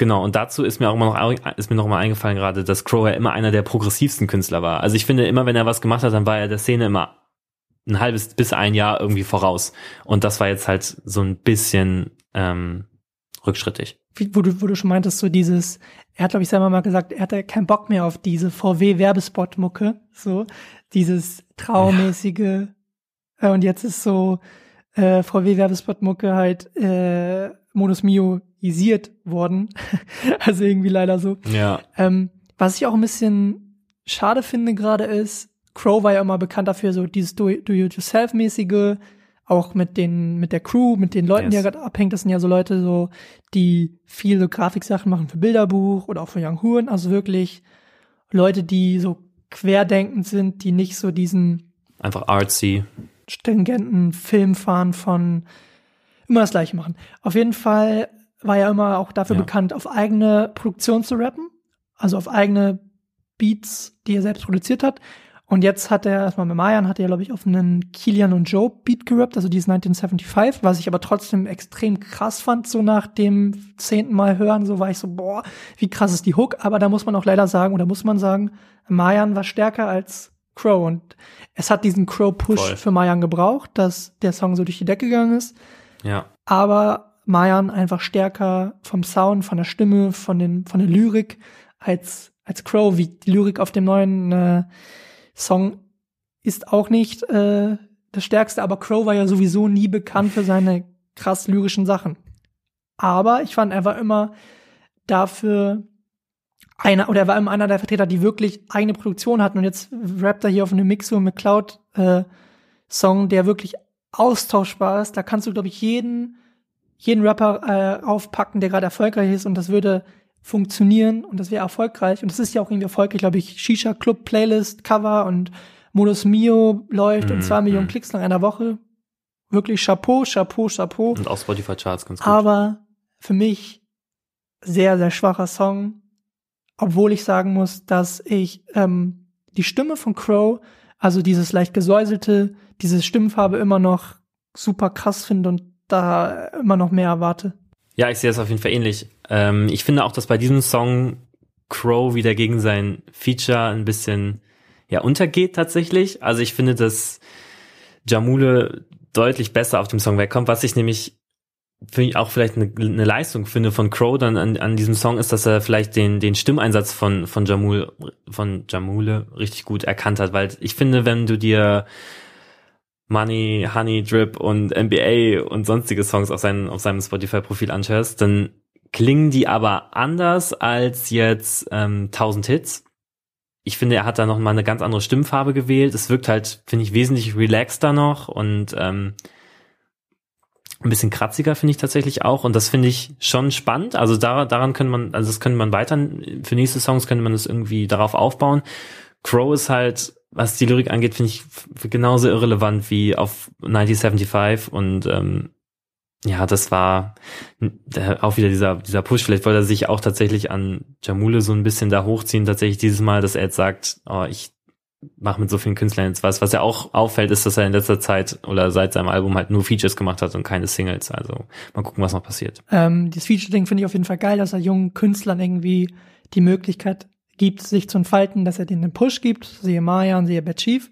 Genau, und dazu ist mir auch immer noch, ist mir noch mal eingefallen gerade, dass Crow ja immer einer der progressivsten Künstler war. Also ich finde immer, wenn er was gemacht hat, dann war er der Szene immer ein halbes bis ein Jahr irgendwie voraus. Und das war jetzt halt so ein bisschen ähm, rückschrittig. Wie, wo, du, wo du schon meintest, so dieses, er hat, glaube ich, selber mal gesagt, er hatte keinen Bock mehr auf diese VW-Werbespot-Mucke, so, dieses traumäßige, äh, und jetzt ist so äh, VW-Werbespot-Mucke halt äh, Modus Mio isiert worden. also irgendwie leider so. Ja. Ähm, was ich auch ein bisschen schade finde gerade ist, Crow war ja immer bekannt dafür, so dieses Do-it-yourself-mäßige, auch mit den, mit der Crew, mit den Leuten, yes. die er gerade abhängt. Das sind ja so Leute, so, die viele Grafiksachen machen für Bilderbuch oder auch für Young Huren. Also wirklich Leute, die so querdenkend sind, die nicht so diesen einfach artsy stringenten Film fahren von immer das gleiche machen. Auf jeden Fall war ja immer auch dafür ja. bekannt, auf eigene Produktion zu rappen, also auf eigene Beats, die er selbst produziert hat. Und jetzt hat er, erstmal mit Mayan, hat er, glaube ich, auf einen Kilian und Joe Beat gerappt, also dieses 1975, was ich aber trotzdem extrem krass fand, so nach dem zehnten Mal hören, so war ich so, boah, wie krass ist die Hook, aber da muss man auch leider sagen, oder muss man sagen, Mayan war stärker als Crow und es hat diesen Crow-Push für Mayan gebraucht, dass der Song so durch die Decke gegangen ist. Ja. Aber Mayan einfach stärker vom Sound, von der Stimme, von, den, von der Lyrik als, als Crow, wie die Lyrik auf dem neuen äh, Song ist auch nicht äh, das Stärkste, aber Crow war ja sowieso nie bekannt für seine krass lyrischen Sachen. Aber ich fand, er war immer dafür einer, oder er war immer einer der Vertreter, die wirklich eigene Produktion hatten und jetzt rappt er hier auf einem Mixo McCloud äh, Song, der wirklich austauschbar ist. Da kannst du, glaube ich, jeden jeden Rapper äh, aufpacken, der gerade erfolgreich ist und das würde funktionieren und das wäre erfolgreich. Und das ist ja auch irgendwie erfolgreich, glaube ich, Shisha Club Playlist Cover und Modus Mio läuft mhm. und zwei Millionen mhm. Klicks nach einer Woche. Wirklich Chapeau, Chapeau, Chapeau. Und auch Spotify Charts ganz gut. Aber für mich sehr, sehr schwacher Song. Obwohl ich sagen muss, dass ich ähm, die Stimme von Crow, also dieses leicht gesäuselte, diese Stimmfarbe immer noch super krass finde und da immer noch mehr erwarte. Ja, ich sehe es auf jeden Fall ähnlich. Ähm, ich finde auch, dass bei diesem Song Crow wieder gegen sein Feature ein bisschen ja untergeht tatsächlich. Also ich finde, dass Jamule deutlich besser auf dem Song wegkommt, was ich nämlich finde ich auch vielleicht eine, eine, Leistung finde von Crow dann an, an diesem Song ist, dass er vielleicht den den Stimmeinsatz von von Jamul von Jamule richtig gut erkannt hat, weil ich finde, wenn du dir Money, Honey, Drip und NBA und sonstige Songs auf, seinen, auf seinem Spotify-Profil anschaust, dann klingen die aber anders als jetzt ähm, 1000 Hits. Ich finde, er hat da noch mal eine ganz andere Stimmfarbe gewählt. Es wirkt halt, finde ich, wesentlich relaxter noch und ähm, ein bisschen kratziger finde ich tatsächlich auch und das finde ich schon spannend. Also da, daran könnte man, also das könnte man weiter, für nächste Songs könnte man das irgendwie darauf aufbauen. Crow ist halt was die Lyrik angeht, finde ich genauso irrelevant wie auf 1975 und ähm, ja, das war auch wieder dieser, dieser Push. Vielleicht wollte er sich auch tatsächlich an Jamule so ein bisschen da hochziehen, tatsächlich dieses Mal, dass er jetzt sagt, oh, ich mache mit so vielen Künstlern jetzt was. Was ja auch auffällt, ist, dass er in letzter Zeit oder seit seinem Album halt nur Features gemacht hat und keine Singles. Also mal gucken, was noch passiert. Ähm, das Feature-Ding finde ich auf jeden Fall geil, dass er jungen Künstlern irgendwie die Möglichkeit gibt, sich zu entfalten, dass er denen einen Push gibt, siehe Maya und siehe Bad Chief.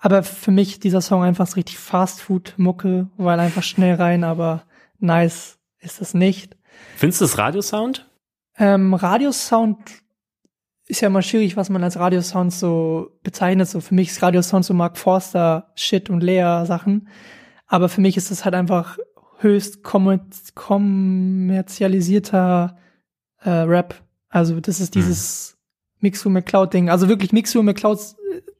Aber für mich dieser Song einfach so richtig Fast-Food-Mucke, weil einfach schnell rein, aber nice ist es nicht. Findest du das Radiosound? Ähm, Radiosound ist ja immer schwierig, was man als Radiosound so bezeichnet. So für mich ist Radiosound so Mark Forster Shit und Lea Sachen. Aber für mich ist es halt einfach höchst kommerzialisierter äh, Rap. Also das ist dieses Mixu McCloud-Ding. Also wirklich Mixu McCloud,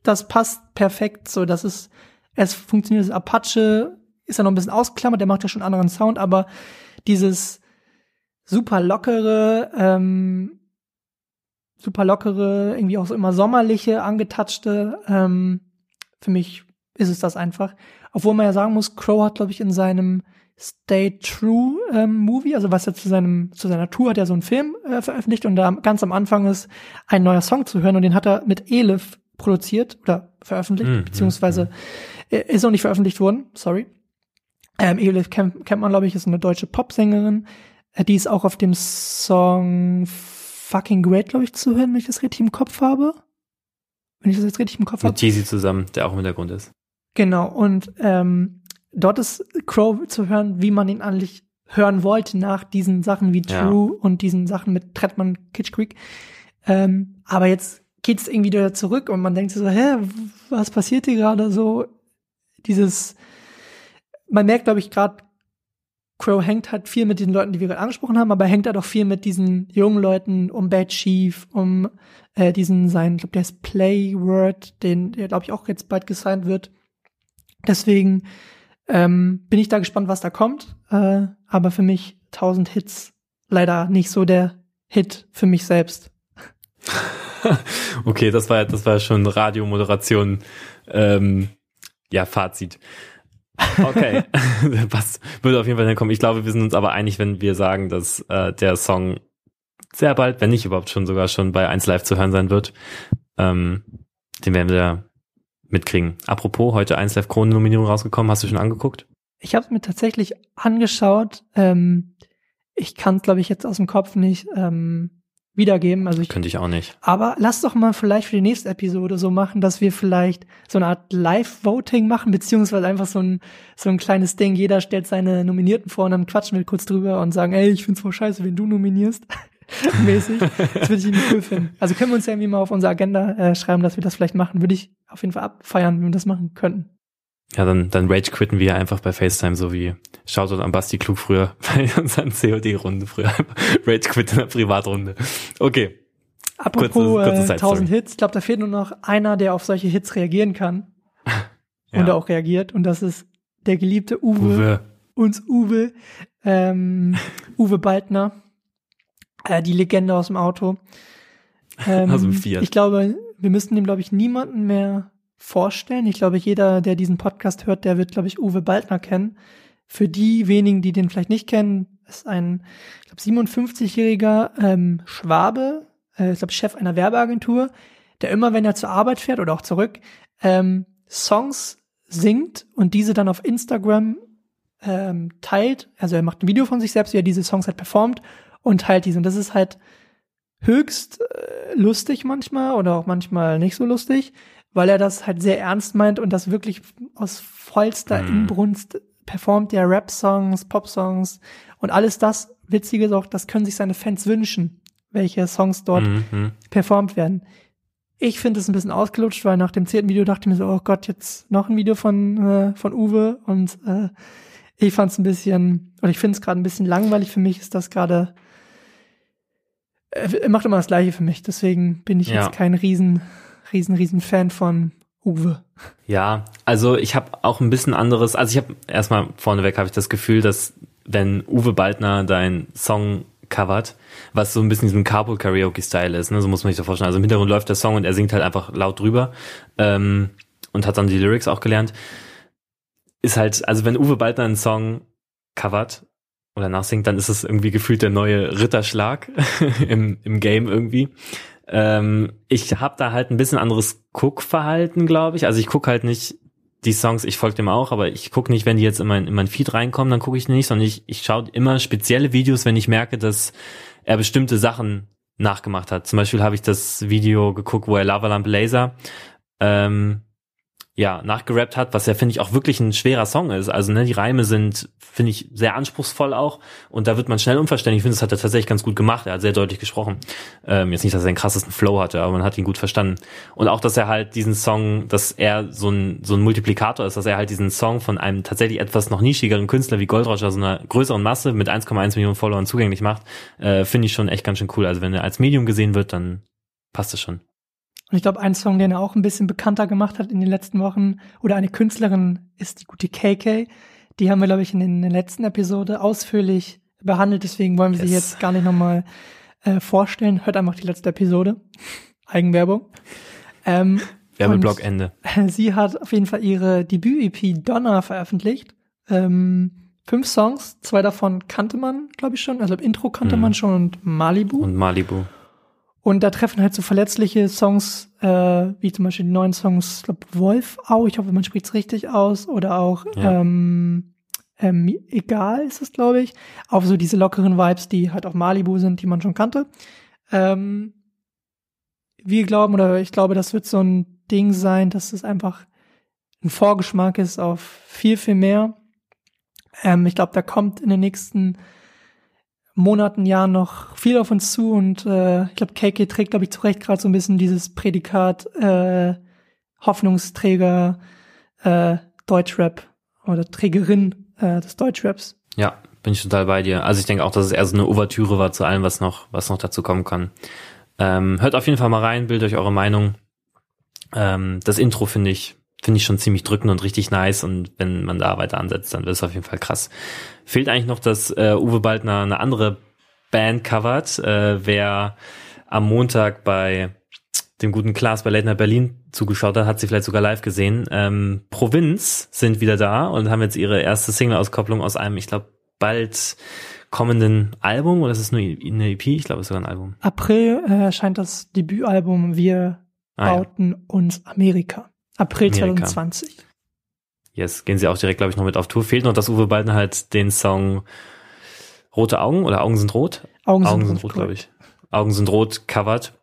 das passt perfekt. So, das ist, es funktioniert. Das Apache ist ja noch ein bisschen ausgeklammert, der macht ja schon einen anderen Sound, aber dieses super lockere, ähm, super lockere, irgendwie auch so immer sommerliche, angetatschte, ähm, für mich ist es das einfach. Obwohl man ja sagen muss, Crow hat, glaube ich, in seinem Stay True ähm, Movie, also was er zu seinem zu seiner Tour hat er so einen Film äh, veröffentlicht und da ganz am Anfang ist ein neuer Song zu hören und den hat er mit Elif produziert oder veröffentlicht, Mhm, beziehungsweise äh, ist noch nicht veröffentlicht worden, sorry. Ähm, Elif kennt, kennt man, glaube ich, ist eine deutsche Popsängerin. Äh, die ist auch auf dem Song Fucking Great, glaube ich, zu hören, wenn ich das richtig im Kopf habe. Wenn ich das jetzt richtig im Kopf habe. Mit Jeezy zusammen, der auch im Hintergrund ist. Genau, und ähm, dort ist Crow zu hören, wie man ihn eigentlich hören wollte nach diesen Sachen wie Ja. True und diesen Sachen mit Trettmann Kitsch Creek. Ähm, aber jetzt geht's irgendwie wieder zurück und man denkt so, hä, was passiert hier gerade so? Dieses, man merkt, glaube ich, gerade, Crow hängt halt viel mit diesen Leuten, die wir gerade angesprochen haben, aber er hängt halt auch viel mit diesen jungen Leuten um Bad Chief, um äh, diesen sein, ich glaube, der ist Playword, den, der glaube ich auch jetzt bald gesigned wird. Deswegen ähm, bin ich da gespannt, was da kommt. Äh, aber für mich 1000 Hits leider nicht so der Hit für mich selbst. okay, das war das war schon Radiomoderation. Ähm, ja, Fazit. Okay, was würde auf jeden Fall hinkommen. Ich glaube, wir sind uns aber einig, wenn wir sagen, dass äh, der Song sehr bald, wenn nicht überhaupt schon sogar schon bei 1 Live zu hören sein wird. Ähm, den werden wir mitkriegen. Apropos, heute 1 Live Kronen-Nominierung rausgekommen. Hast du schon angeguckt? Ich habe es mir tatsächlich angeschaut. Ähm, ich kann es, glaube ich, jetzt aus dem Kopf nicht ähm, wiedergeben. Also ich, Könnte ich auch nicht. aber lass doch mal vielleicht für die nächste Episode so machen, dass wir vielleicht so eine Art Live-Voting machen, beziehungsweise einfach so ein, so ein kleines Ding. Jeder stellt seine Nominierten vor und dann quatschen wir kurz drüber und sagen, ey, ich find's voll scheiße, wenn du nominierst. Mäßig. Das würde ich irgendwie cool finden. Also können wir uns ja irgendwie mal auf unsere Agenda äh, schreiben, dass wir das vielleicht machen. Würde ich auf jeden Fall abfeiern, wenn wir das machen könnten. Ja, dann, dann Rage quitten wir einfach bei FaceTime, so wie Shoutout an Basti Klug früher bei unseren COD-Runden früher. Rage quit in der Privatrunde. Okay. Apropos Kurze- kurze äh, Side-Story. 1000 Hits, ich glaube, da fehlt nur noch einer, der auf solche Hits reagieren kann Ja. und auch reagiert. Und das ist der geliebte Uwe, Uwe. uns Uwe, ähm, Uwe Baldner, äh, die Legende aus dem Auto. Ähm, dem Fiat. Ich glaube, wir müssten dem, glaube ich, niemanden mehr vorstellen. Ich glaube, jeder, der diesen Podcast hört, der wird, glaube ich, Uwe Baldner kennen. Für die wenigen, die den vielleicht nicht kennen, ist ein, ich glaube, 57-jähriger ähm, Schwabe, äh, ich glaube, Chef einer Werbeagentur, der immer, wenn er zur Arbeit fährt oder auch zurück, ähm, Songs singt und diese dann auf Instagram ähm, teilt. Also er macht ein Video von sich selbst, wie er diese Songs halt performt und teilt diese. Und das ist halt höchst äh, lustig manchmal oder auch manchmal nicht so lustig, weil er das halt sehr ernst meint und das wirklich aus vollster Mhm. Inbrunst performt, der Rap-Songs, Pop-Songs und alles das, Witzige auch, das können sich seine Fans wünschen, welche Songs dort Mhm, mhm. performt werden. Ich finde es ein bisschen ausgelutscht, weil nach dem zehnten Video dachte ich mir so, oh Gott, jetzt noch ein Video von, äh, von Uwe und äh, ich fand es ein bisschen, oder ich finde es gerade ein bisschen langweilig. Für mich ist das gerade, äh, macht immer das Gleiche für mich. Deswegen bin ich Ja. jetzt kein riesen, riesen, riesen Fan von Uwe. Ja, also ich habe auch ein bisschen anderes, also ich habe erstmal vorneweg habe ich das Gefühl, dass wenn Uwe Baldner dein Song covert, was so ein bisschen diesem Carpool Karaoke Style ist, ne, so muss man sich das vorstellen. Also im Hintergrund läuft der Song und er singt halt einfach laut drüber ähm, und hat dann die Lyrics auch gelernt. Ist halt, also wenn Uwe Baldner einen Song covert oder nachsingt, dann ist es irgendwie gefühlt der neue Ritterschlag im, im Game irgendwie. Ähm, ich habe da halt ein bisschen anderes Guckverhalten, glaube ich. Also ich guck halt nicht die Songs, ich folge dem auch, aber ich guck nicht, wenn die jetzt in mein, in mein Feed reinkommen, dann gucke ich nicht, sondern ich, ich schaue immer spezielle Videos, wenn ich merke, dass er bestimmte Sachen nachgemacht hat. Zum Beispiel habe ich das Video geguckt, wo er Lava Lamp Laser ähm, ja, nachgerappt hat, was ja, finde ich, auch wirklich ein schwerer Song ist. Also, ne, die Reime sind, finde ich, sehr anspruchsvoll auch. Und da wird man schnell unverständlich. Ich finde, das hat er tatsächlich ganz gut gemacht. Er hat sehr deutlich gesprochen. Ähm, jetzt nicht, dass er den krassesten Flow hatte, aber man hat ihn gut verstanden. Und auch, dass er halt diesen Song, dass er so ein, so ein Multiplikator ist, dass er halt diesen Song von einem tatsächlich etwas noch nischigeren Künstler wie Goldroger, so einer größeren Masse mit 1,1 Millionen Followern zugänglich macht, äh, finde ich schon echt ganz schön cool. Also, wenn er als Medium gesehen wird, dann passt das schon. Und ich glaube, ein Song, den er auch ein bisschen bekannter gemacht hat in den letzten Wochen, oder eine Künstlerin ist die gute KK. Die haben wir, glaube ich, in, in der letzten Episode ausführlich behandelt. Deswegen wollen wir sie Yes. jetzt gar nicht nochmal äh, vorstellen. Hört einfach die letzte Episode. Eigenwerbung. Ähm, Werbeblock Ende. Sie hat auf jeden Fall ihre Debüt-EP Donner veröffentlicht. Ähm, fünf Songs. Zwei davon kannte man, glaube ich, schon. Also Intro kannte Mhm. man schon und Malibu. Und Malibu. Und da treffen halt so verletzliche Songs, äh, wie zum Beispiel die neuen Songs, ich glaube, Wolfau, ich hoffe, man spricht es richtig aus, oder auch Ja. ähm, ähm, Egal ist es, glaube ich. Auf so diese lockeren Vibes, die halt auf Malibu sind, die man schon kannte. Ähm, wir glauben, oder ich glaube, das wird so ein Ding sein, dass es einfach ein Vorgeschmack ist auf viel, viel mehr. Ähm, ich glaube, da kommt in den nächsten Monaten, Jahren noch viel auf uns zu und äh, ich glaube, KK trägt, glaube ich, zu Recht gerade so ein bisschen dieses Prädikat äh, Hoffnungsträger äh, Deutschrap oder Trägerin äh, des Deutschraps. Ja, bin ich total bei dir. Also ich denke auch, dass es eher so eine Ouvertüre war zu allem, was noch, was noch dazu kommen kann. Ähm, hört auf jeden Fall mal rein, bildet euch eure Meinung. Ähm, das Intro finde ich, finde ich schon ziemlich drückend und richtig nice und wenn man da weiter ansetzt, dann wird es auf jeden Fall krass. Fehlt eigentlich noch, dass äh, Uwe Baldner eine andere Band covert. Äh, wer am Montag bei dem guten Klaas bei Night Berlin zugeschaut hat, hat sie vielleicht sogar live gesehen. Ähm, Provinz sind wieder da und haben jetzt ihre erste Single-Auskopplung aus einem, ich glaube, bald kommenden Album oder ist es nur eine EP? Ich glaube, es ist sogar ein Album. April äh, erscheint das Debütalbum Wir Ah, ja. bauten uns Amerika. April Amerika. 2020. Yes, gehen sie auch direkt, glaube ich, noch mit auf Tour. Fehlt noch, dass Uwe Baldner halt den Song Rote Augen oder Augen sind rot? Augen, Augen sind, sind rot, glaube ich. Augen sind rot covert.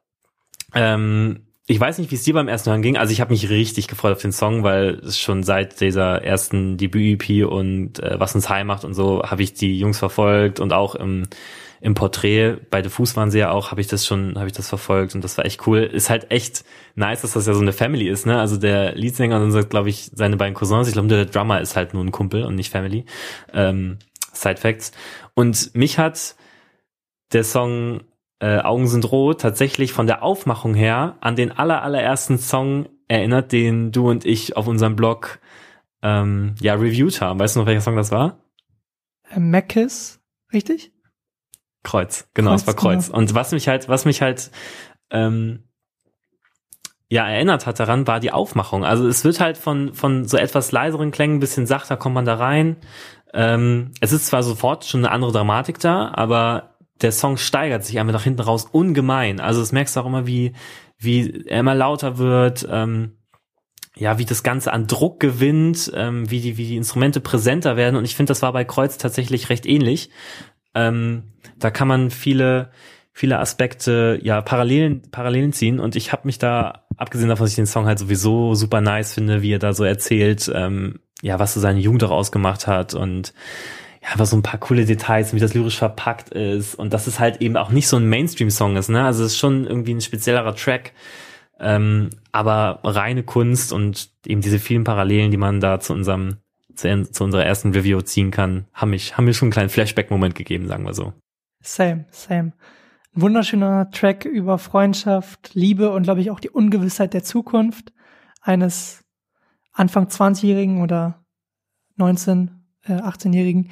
Ähm, ich weiß nicht, wie es dir beim ersten Hören ging. Also ich habe mich richtig gefreut auf den Song, weil es schon seit dieser ersten Debüt-EP und äh, was uns heim macht und so, habe ich die Jungs verfolgt und auch im, im Porträt bei Diffus waren sie ja auch, habe ich das schon, habe ich das verfolgt und das war echt cool. Ist halt echt nice, dass das ja so eine Family ist, ne? Also der Leadsänger und sagt, glaube ich, seine beiden Cousins. Ich glaube, der Drummer ist halt nur ein Kumpel und nicht Family. Ähm, Side Facts. Und mich hat der Song äh, Augen sind rot tatsächlich von der Aufmachung her an den aller allerersten Song erinnert, den du und ich auf unserem Blog ähm, ja reviewed haben. Weißt du noch, welcher Song das war? Äh, Mackis, richtig? Kreuz, genau, Kreuz, es war Kreuz. genau. Und was mich halt, was mich halt ähm, ja erinnert hat daran, war die Aufmachung. Also es wird halt von von so etwas leiseren Klängen ein bisschen sachter kommt man da rein. Ähm, es ist zwar sofort schon eine andere Dramatik da, aber der Song steigert sich einfach nach hinten raus ungemein. Also das merkst du auch immer, wie wie er immer lauter wird. Ähm, ja, wie das Ganze an Druck gewinnt, ähm, wie die wie die Instrumente präsenter werden. Und ich finde, das war bei Kreuz tatsächlich recht ähnlich. Ähm, da kann man viele, viele Aspekte, ja, Parallelen, Parallelen ziehen. Und ich habe mich da, abgesehen davon, dass ich den Song halt sowieso super nice finde, wie er da so erzählt, ähm, ja, was so seine Jugend auch ausgemacht hat und ja, einfach so ein paar coole Details, wie das lyrisch verpackt ist und dass es halt eben auch nicht so ein Mainstream-Song ist, ne? Also es ist schon irgendwie ein speziellerer Track, ähm, aber reine Kunst und eben diese vielen Parallelen, die man da zu unserem zu, zu unserer ersten Review ziehen kann, haben mich, haben mir schon einen kleinen Flashback-Moment gegeben, sagen wir so. Same, same. Ein wunderschöner Track über Freundschaft, Liebe und glaube ich auch die Ungewissheit der Zukunft eines Anfang 20-Jährigen oder 19, äh, 18-Jährigen.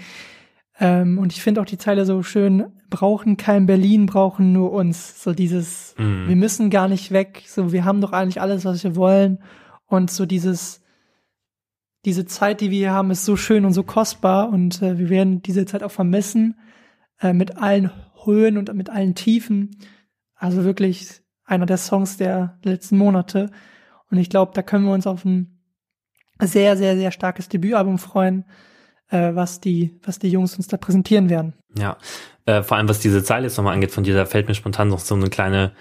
Ähm, und ich finde auch die Zeile so schön, brauchen kein Berlin, brauchen nur uns. So dieses, Mhm. wir müssen gar nicht weg, so wir haben doch eigentlich alles, was wir wollen. Und so dieses, diese Zeit, die wir hier haben, ist so schön und so kostbar und äh, wir werden diese Zeit auch vermissen, äh, mit allen Höhen und mit allen Tiefen. Also wirklich einer der Songs der letzten Monate. Und ich glaube, da können wir uns auf ein sehr, sehr, sehr starkes Debütalbum freuen, äh, was die, was die Jungs uns da präsentieren werden. Ja, äh, vor allem was diese Zeile jetzt nochmal angeht von da fällt mir spontan noch so eine kleine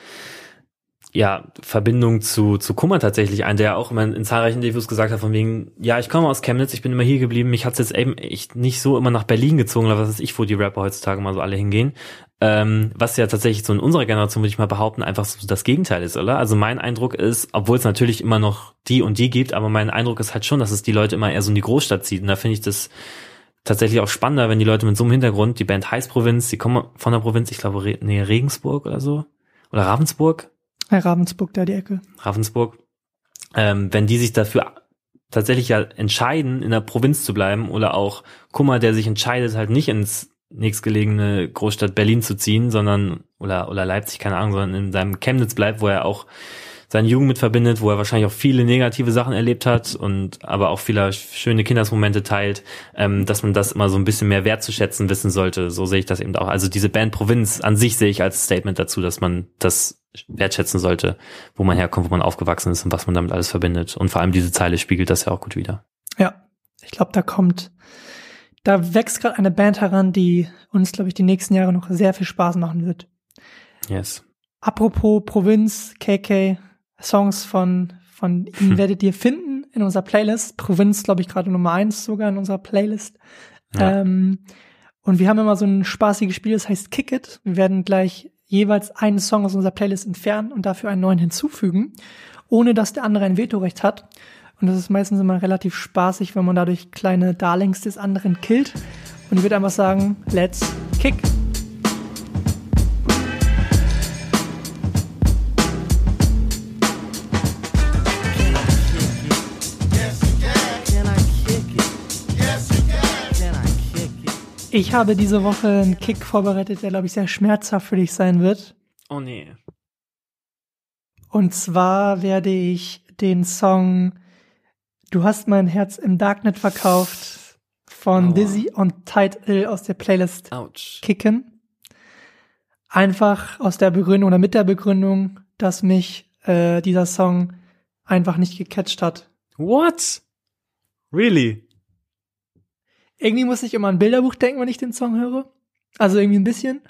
ja, Verbindung zu, zu Kummer tatsächlich ein, der auch immer in, zahlreichen Interviews gesagt hat, von wegen, ja, ich komme aus Chemnitz, ich bin immer hier geblieben, mich hat's jetzt eben echt nicht so immer nach Berlin gezogen, oder was weiß ich, wo die Rapper heutzutage mal so alle hingehen. Ähm, was ja tatsächlich so in unserer Generation, würde ich mal behaupten, einfach so das Gegenteil ist, oder? Also mein Eindruck ist, obwohl es natürlich immer noch die und die gibt, aber mein Eindruck ist halt schon, dass es die Leute immer eher so in die Großstadt zieht. Und da finde ich das tatsächlich auch spannender, wenn die Leute mit so einem Hintergrund, die Band heißt Provinz, die kommen von der Provinz, ich glaube, Re nee, Regensburg oder so. Oder Ravensburg, Herr Ravensburg, da die Ecke. Ravensburg, ähm, wenn die sich dafür tatsächlich ja entscheiden, in der Provinz zu bleiben oder auch Kummer, der sich entscheidet, halt nicht ins nächstgelegene Großstadt Berlin zu ziehen, sondern oder oder Leipzig, keine Ahnung, sondern in seinem Chemnitz bleibt, wo er auch seine Jugend mit verbindet, wo er wahrscheinlich auch viele negative Sachen erlebt hat und aber auch viele schöne Kindheitsmomente teilt, ähm, dass man das immer so ein bisschen mehr wertzuschätzen wissen sollte. So sehe ich das eben auch. Also diese Band Provinz an sich sehe ich als Statement dazu, dass man das wertschätzen sollte, wo man herkommt, wo man aufgewachsen ist und was man damit alles verbindet. Und vor allem diese Zeile spiegelt das ja auch gut wieder. Ja, ich glaube, da kommt, da wächst gerade eine Band heran, die uns, glaube ich, die nächsten Jahre noch sehr viel Spaß machen wird. Yes. Apropos Provinz, KK, Songs von, von ihm Hm. werdet ihr finden in unserer Playlist. Provinz, glaube ich, gerade Nummer eins sogar in unserer Playlist. Ja. Ähm, und wir haben immer so ein spaßiges Spiel, das heißt Kick It. Wir werden gleich jeweils einen Song aus unserer Playlist entfernen und dafür einen neuen hinzufügen, ohne dass der andere ein Vetorecht hat. Und das ist meistens immer relativ spaßig, wenn man dadurch kleine Darlings des anderen killt. Und ich würde einfach sagen, let's kick. Ich habe diese Woche einen Kick vorbereitet, der, glaube ich, sehr schmerzhaft für dich sein wird. Oh nee. Und zwar werde ich den Song Du hast mein Herz im Darknet verkauft von Aua. Dizzy und Title aus der Playlist Ouch. kicken. Einfach aus der Begründung oder mit der Begründung, dass mich äh, dieser Song einfach nicht gecatcht hat. What? Really? Irgendwie muss ich immer an ein Bilderbuch denken, wenn ich den Song höre. Also irgendwie ein bisschen.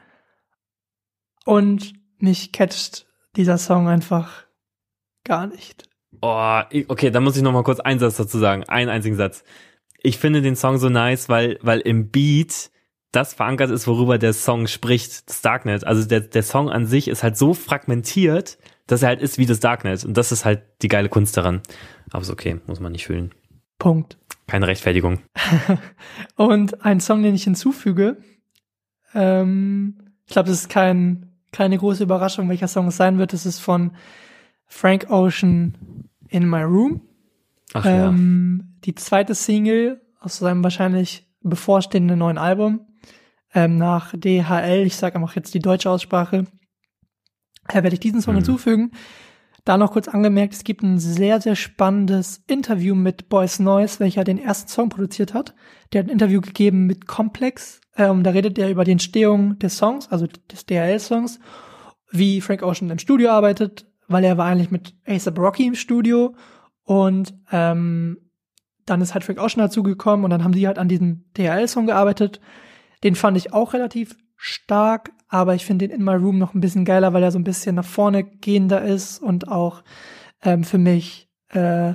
Und mich catcht dieser Song einfach gar nicht. Oh, okay, da muss ich noch mal kurz einen Satz dazu sagen. Einen einzigen Satz. Ich finde den Song so nice, weil, weil im Beat das verankert ist, worüber der Song spricht, das Darknet. Also der, der Song an sich ist halt so fragmentiert, dass er halt ist wie das Darknet. Und das ist halt die geile Kunst daran. Aber ist okay, muss man nicht fühlen. Punkt. Keine Rechtfertigung. Und ein Song, den ich hinzufüge, ähm, ich glaube, das ist kein, keine große Überraschung, welcher Song es sein wird. Das ist von Frank Ocean in My Room. Ach ja. Ähm, die zweite Single aus seinem wahrscheinlich bevorstehenden neuen Album ähm, nach DHL, ich sage einfach jetzt die deutsche Aussprache, äh, werde ich diesen Song Mhm. hinzufügen. Da noch kurz angemerkt, es gibt ein sehr, sehr spannendes Interview mit Boys Noise, welcher den ersten Song produziert hat. Der hat ein Interview gegeben mit Complex. Ähm, da redet er über die Entstehung des Songs, also des DHL-Songs, wie Frank Ocean im Studio arbeitet, weil er war eigentlich mit ASAP Rocky im Studio und ähm, dann ist halt Frank Ocean dazugekommen und dann haben die halt an diesem DHL-Song gearbeitet. Den fand ich auch relativ stark, aber ich finde den In My Room noch ein bisschen geiler, weil er so ein bisschen nach vorne gehender ist und auch ähm, für mich äh,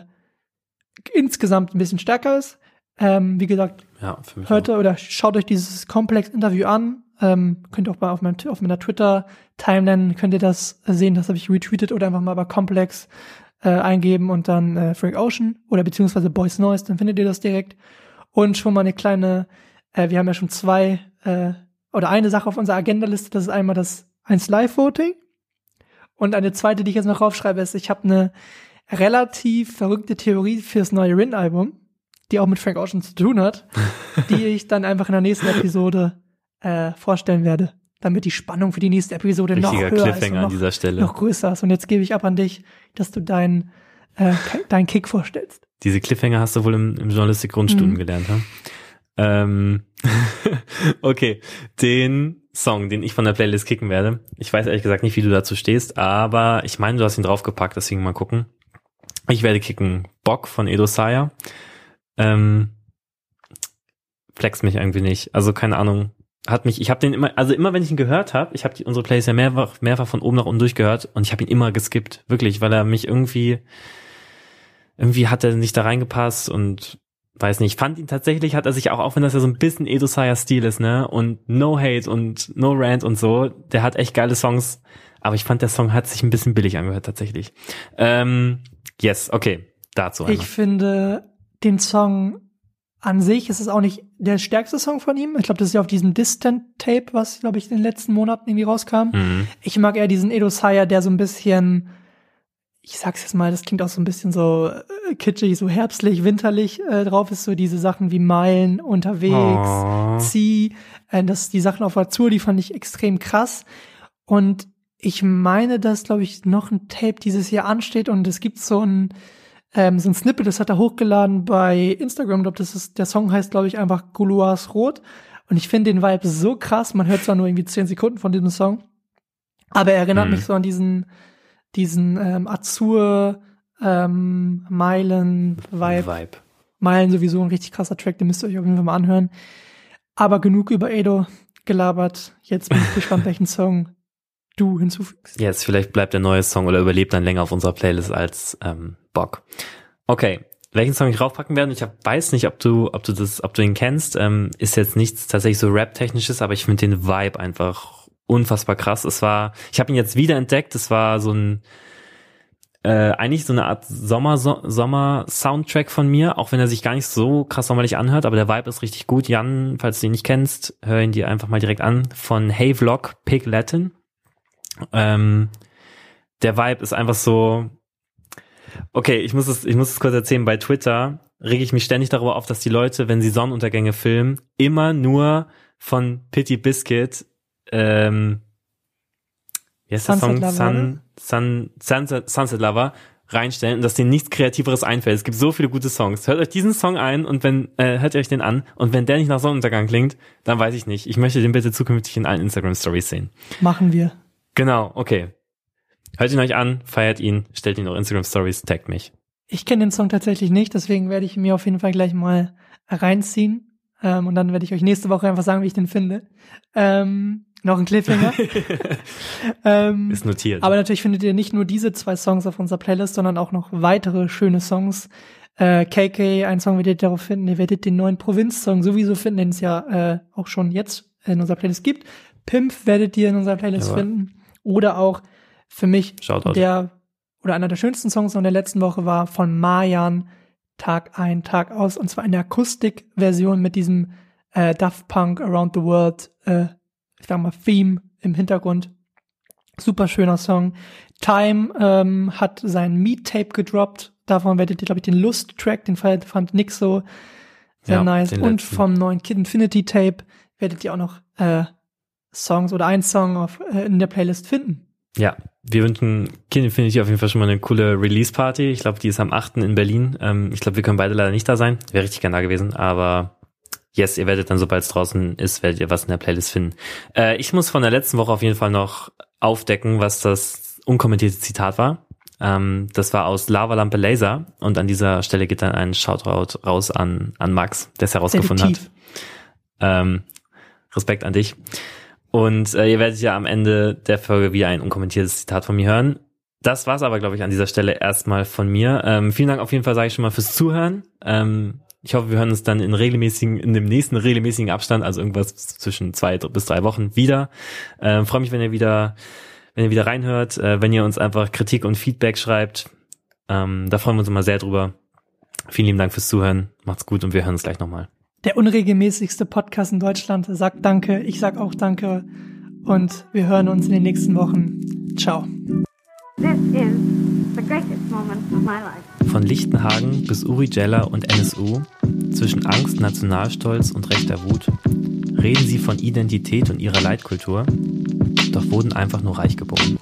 insgesamt ein bisschen stärker ist. Ähm, wie gesagt, ja, hört oder schaut euch dieses Komplex-Interview an. Ähm, könnt ihr auch mal auf, meinem, auf meiner Twitter-Timeline könnt ihr das sehen, das habe ich retweetet oder einfach mal bei Komplex äh, eingeben und dann äh, Frank Ocean oder beziehungsweise Boys Noise, dann findet ihr das direkt. Und schon mal eine kleine, äh, wir haben ja schon zwei äh, oder eine Sache auf unserer Agendaliste, das ist einmal das eins Live-Voting. Und eine zweite, die ich jetzt noch raufschreibe, ist, ich habe eine relativ verrückte Theorie fürs neue Rin-Album, die auch mit Frank Ocean zu tun hat, die ich dann einfach in der nächsten Episode äh, vorstellen werde, damit die Spannung für die nächste Episode noch Richtiger höher ist und Cliffhanger noch, an dieser Stelle. noch größer ist. Und jetzt gebe ich ab an dich, dass du deinen äh, deinen Kick vorstellst. Diese Cliffhanger hast du wohl im, im Journalistik-Grundstudium Mhm. gelernt, ha? Ähm, okay, den Song, den ich von der Playlist kicken werde. Ich weiß ehrlich gesagt nicht, wie du dazu stehst, aber ich meine, du hast ihn draufgepackt, deswegen mal gucken. Ich werde kicken Bock von Edo Saya. Ähm, flext mich irgendwie nicht. Also keine Ahnung. Hat mich, ich habe den immer, also immer wenn ich ihn gehört habe, ich habe unsere Playlist ja mehrfach, mehrfach von oben nach unten durchgehört und ich habe ihn immer geskippt, wirklich, weil er mich irgendwie, irgendwie hat er nicht da reingepasst und weiß nicht, fand ihn tatsächlich, hat er sich auch, auch wenn das ja so ein bisschen Edo Saya Stil ist, ne, und No Hate und No Rant und so, der hat echt geile Songs, aber ich fand, der Song hat sich ein bisschen billig angehört, tatsächlich. Ähm, yes, okay, dazu einmal. Ich finde den Song an sich ist es auch nicht der stärkste Song von ihm. Ich glaube, das ist ja auf diesem Distant Tape, was, glaube ich, in den letzten Monaten irgendwie rauskam. Mhm. Ich mag eher diesen Edo Saya, der so ein bisschen, ich sag's jetzt mal, das klingt auch so ein bisschen so äh, kitschig, so herbstlich, winterlich äh, drauf ist, so diese Sachen wie Meilen unterwegs, Oh. Zieh, äh, das, die Sachen auf Azur, die fand ich extrem krass. Und ich meine, dass, glaube ich, noch ein Tape dieses Jahr ansteht und es gibt so ein, ähm, so ein Snippet, das hat er hochgeladen bei Instagram. Ich glaube, das ist, der Song heißt, glaube ich, einfach Gouloirs Rot. Und ich finde den Vibe so krass. Man hört zwar nur irgendwie zehn Sekunden von diesem Song, aber er erinnert Mhm. mich so an diesen, diesen ähm, Azur ähm, Meilen Vibe. Vibe. Meilen sowieso ein richtig krasser Track, den müsst ihr euch auf jeden Fall mal anhören. Aber genug über Edo gelabert. Jetzt bin ich gespannt, welchen Song du hinzufügst. Jetzt, vielleicht bleibt der neue Song oder überlebt dann länger auf unserer Playlist als ähm, Bock. Okay, welchen Song ich draufpacken werde, ich hab, weiß nicht, ob du, ob du das, ob du ihn kennst, ähm, ist jetzt nichts tatsächlich so Rap-technisches, aber ich finde den Vibe einfach unfassbar krass. Es war, ich habe ihn jetzt wieder entdeckt, es war so ein äh, eigentlich so eine Art Sommer, so, Sommer-Soundtrack von mir, auch wenn er sich gar nicht so krass sommerlich anhört, aber der Vibe ist richtig gut. Jan, falls du ihn nicht kennst, hör ihn dir einfach mal direkt an, von Hey Vlog Pig Latin. Ähm, der Vibe ist einfach so. Okay, ich muss es, ich muss es kurz erzählen. Bei Twitter rege ich mich ständig darüber auf, dass die Leute, wenn sie Sonnenuntergänge filmen, immer nur von Pity Biscuit, ähm, wie heißt der Sunset Song? Lover, Sun, Sun, Sunset, Sunset Lover reinstellen und dass denen nichts Kreativeres einfällt. Es gibt so viele gute Songs. Hört euch diesen Song ein und wenn, äh, hört ihr euch den an und wenn der nicht nach Sonnenuntergang klingt, dann weiß ich nicht. Ich möchte den bitte zukünftig in allen Instagram Stories sehen. Machen wir. Genau, okay. Hört ihn euch an, feiert ihn, stellt ihn auf Instagram Stories, taggt mich. Ich kenne den Song tatsächlich nicht, deswegen werde ich ihn mir auf jeden Fall gleich mal reinziehen. Ähm, und dann werde ich euch nächste Woche einfach sagen, wie ich den finde. Ähm, noch ein Cliffhanger. ähm, Ist notiert. aber natürlich findet ihr nicht nur diese zwei Songs auf unserer Playlist, sondern auch noch weitere schöne Songs. Äh, KK, ein Song werdet ihr darauf finden. Ihr werdet den neuen Provinz-Song sowieso finden, den es ja äh, auch schon jetzt in unserer Playlist gibt. Pimp werdet ihr in unserer Playlist Jawohl. finden. Oder auch für mich Shoutout. der oder einer der schönsten Songs in der letzten Woche war von Marjan Tag ein, Tag aus. Und zwar in der Akustikversion mit diesem äh, Daft Punk Around the World, äh, ich sag mal, Theme im Hintergrund. Super schöner Song. Time ähm, hat sein Meat-Tape gedroppt. Davon werdet ihr, glaube ich, den Lust-Track, den fand, Nick so sehr Ja, nice. Und letzten. vom neuen Kid Infinity Tape werdet ihr auch noch äh, Songs oder einen Song auf, äh, in der Playlist finden. Ja, wir wünschen Kind Infinity auf jeden Fall schon mal eine coole Release-Party. Ich glaube, die ist am 8. in Berlin. Ähm, ich glaube, wir können beide leider nicht da sein. Wäre richtig gern da gewesen, aber yes, ihr werdet dann, sobald es draußen ist, werdet ihr was in der Playlist finden. Äh, ich muss von der letzten Woche auf jeden Fall noch aufdecken, was das unkommentierte Zitat war. Ähm, das war aus Lavalampe Laser und an dieser Stelle geht dann ein Shoutout raus an, an Max, der es herausgefunden hat. Ähm, Respekt an dich. Und äh, ihr werdet ja am Ende der Folge wieder ein unkommentiertes Zitat von mir hören. Das war's aber, glaube ich, an dieser Stelle erstmal von mir. Ähm, vielen Dank auf jeden Fall, sage ich schon mal, fürs Zuhören. Ähm, ich hoffe, wir hören uns dann in regelmäßigen, in dem nächsten regelmäßigen Abstand, also irgendwas zwischen zwei bis drei Wochen wieder. Ähm, Freue mich, wenn ihr wieder, wenn ihr wieder reinhört, äh, wenn ihr uns einfach Kritik und Feedback schreibt. Ähm, da freuen wir uns immer sehr drüber. Vielen lieben Dank fürs Zuhören. Macht's gut und wir hören uns gleich nochmal. der unregelmäßigste Podcast in Deutschland sagt Danke. Ich sag auch Danke. Und wir hören uns in den nächsten Wochen. Ciao. Von Lichtenhagen bis Uri Geller und NSU, zwischen Angst, Nationalstolz und rechter Wut, reden sie von Identität und ihrer Leitkultur, doch wurden einfach nur reich geboren.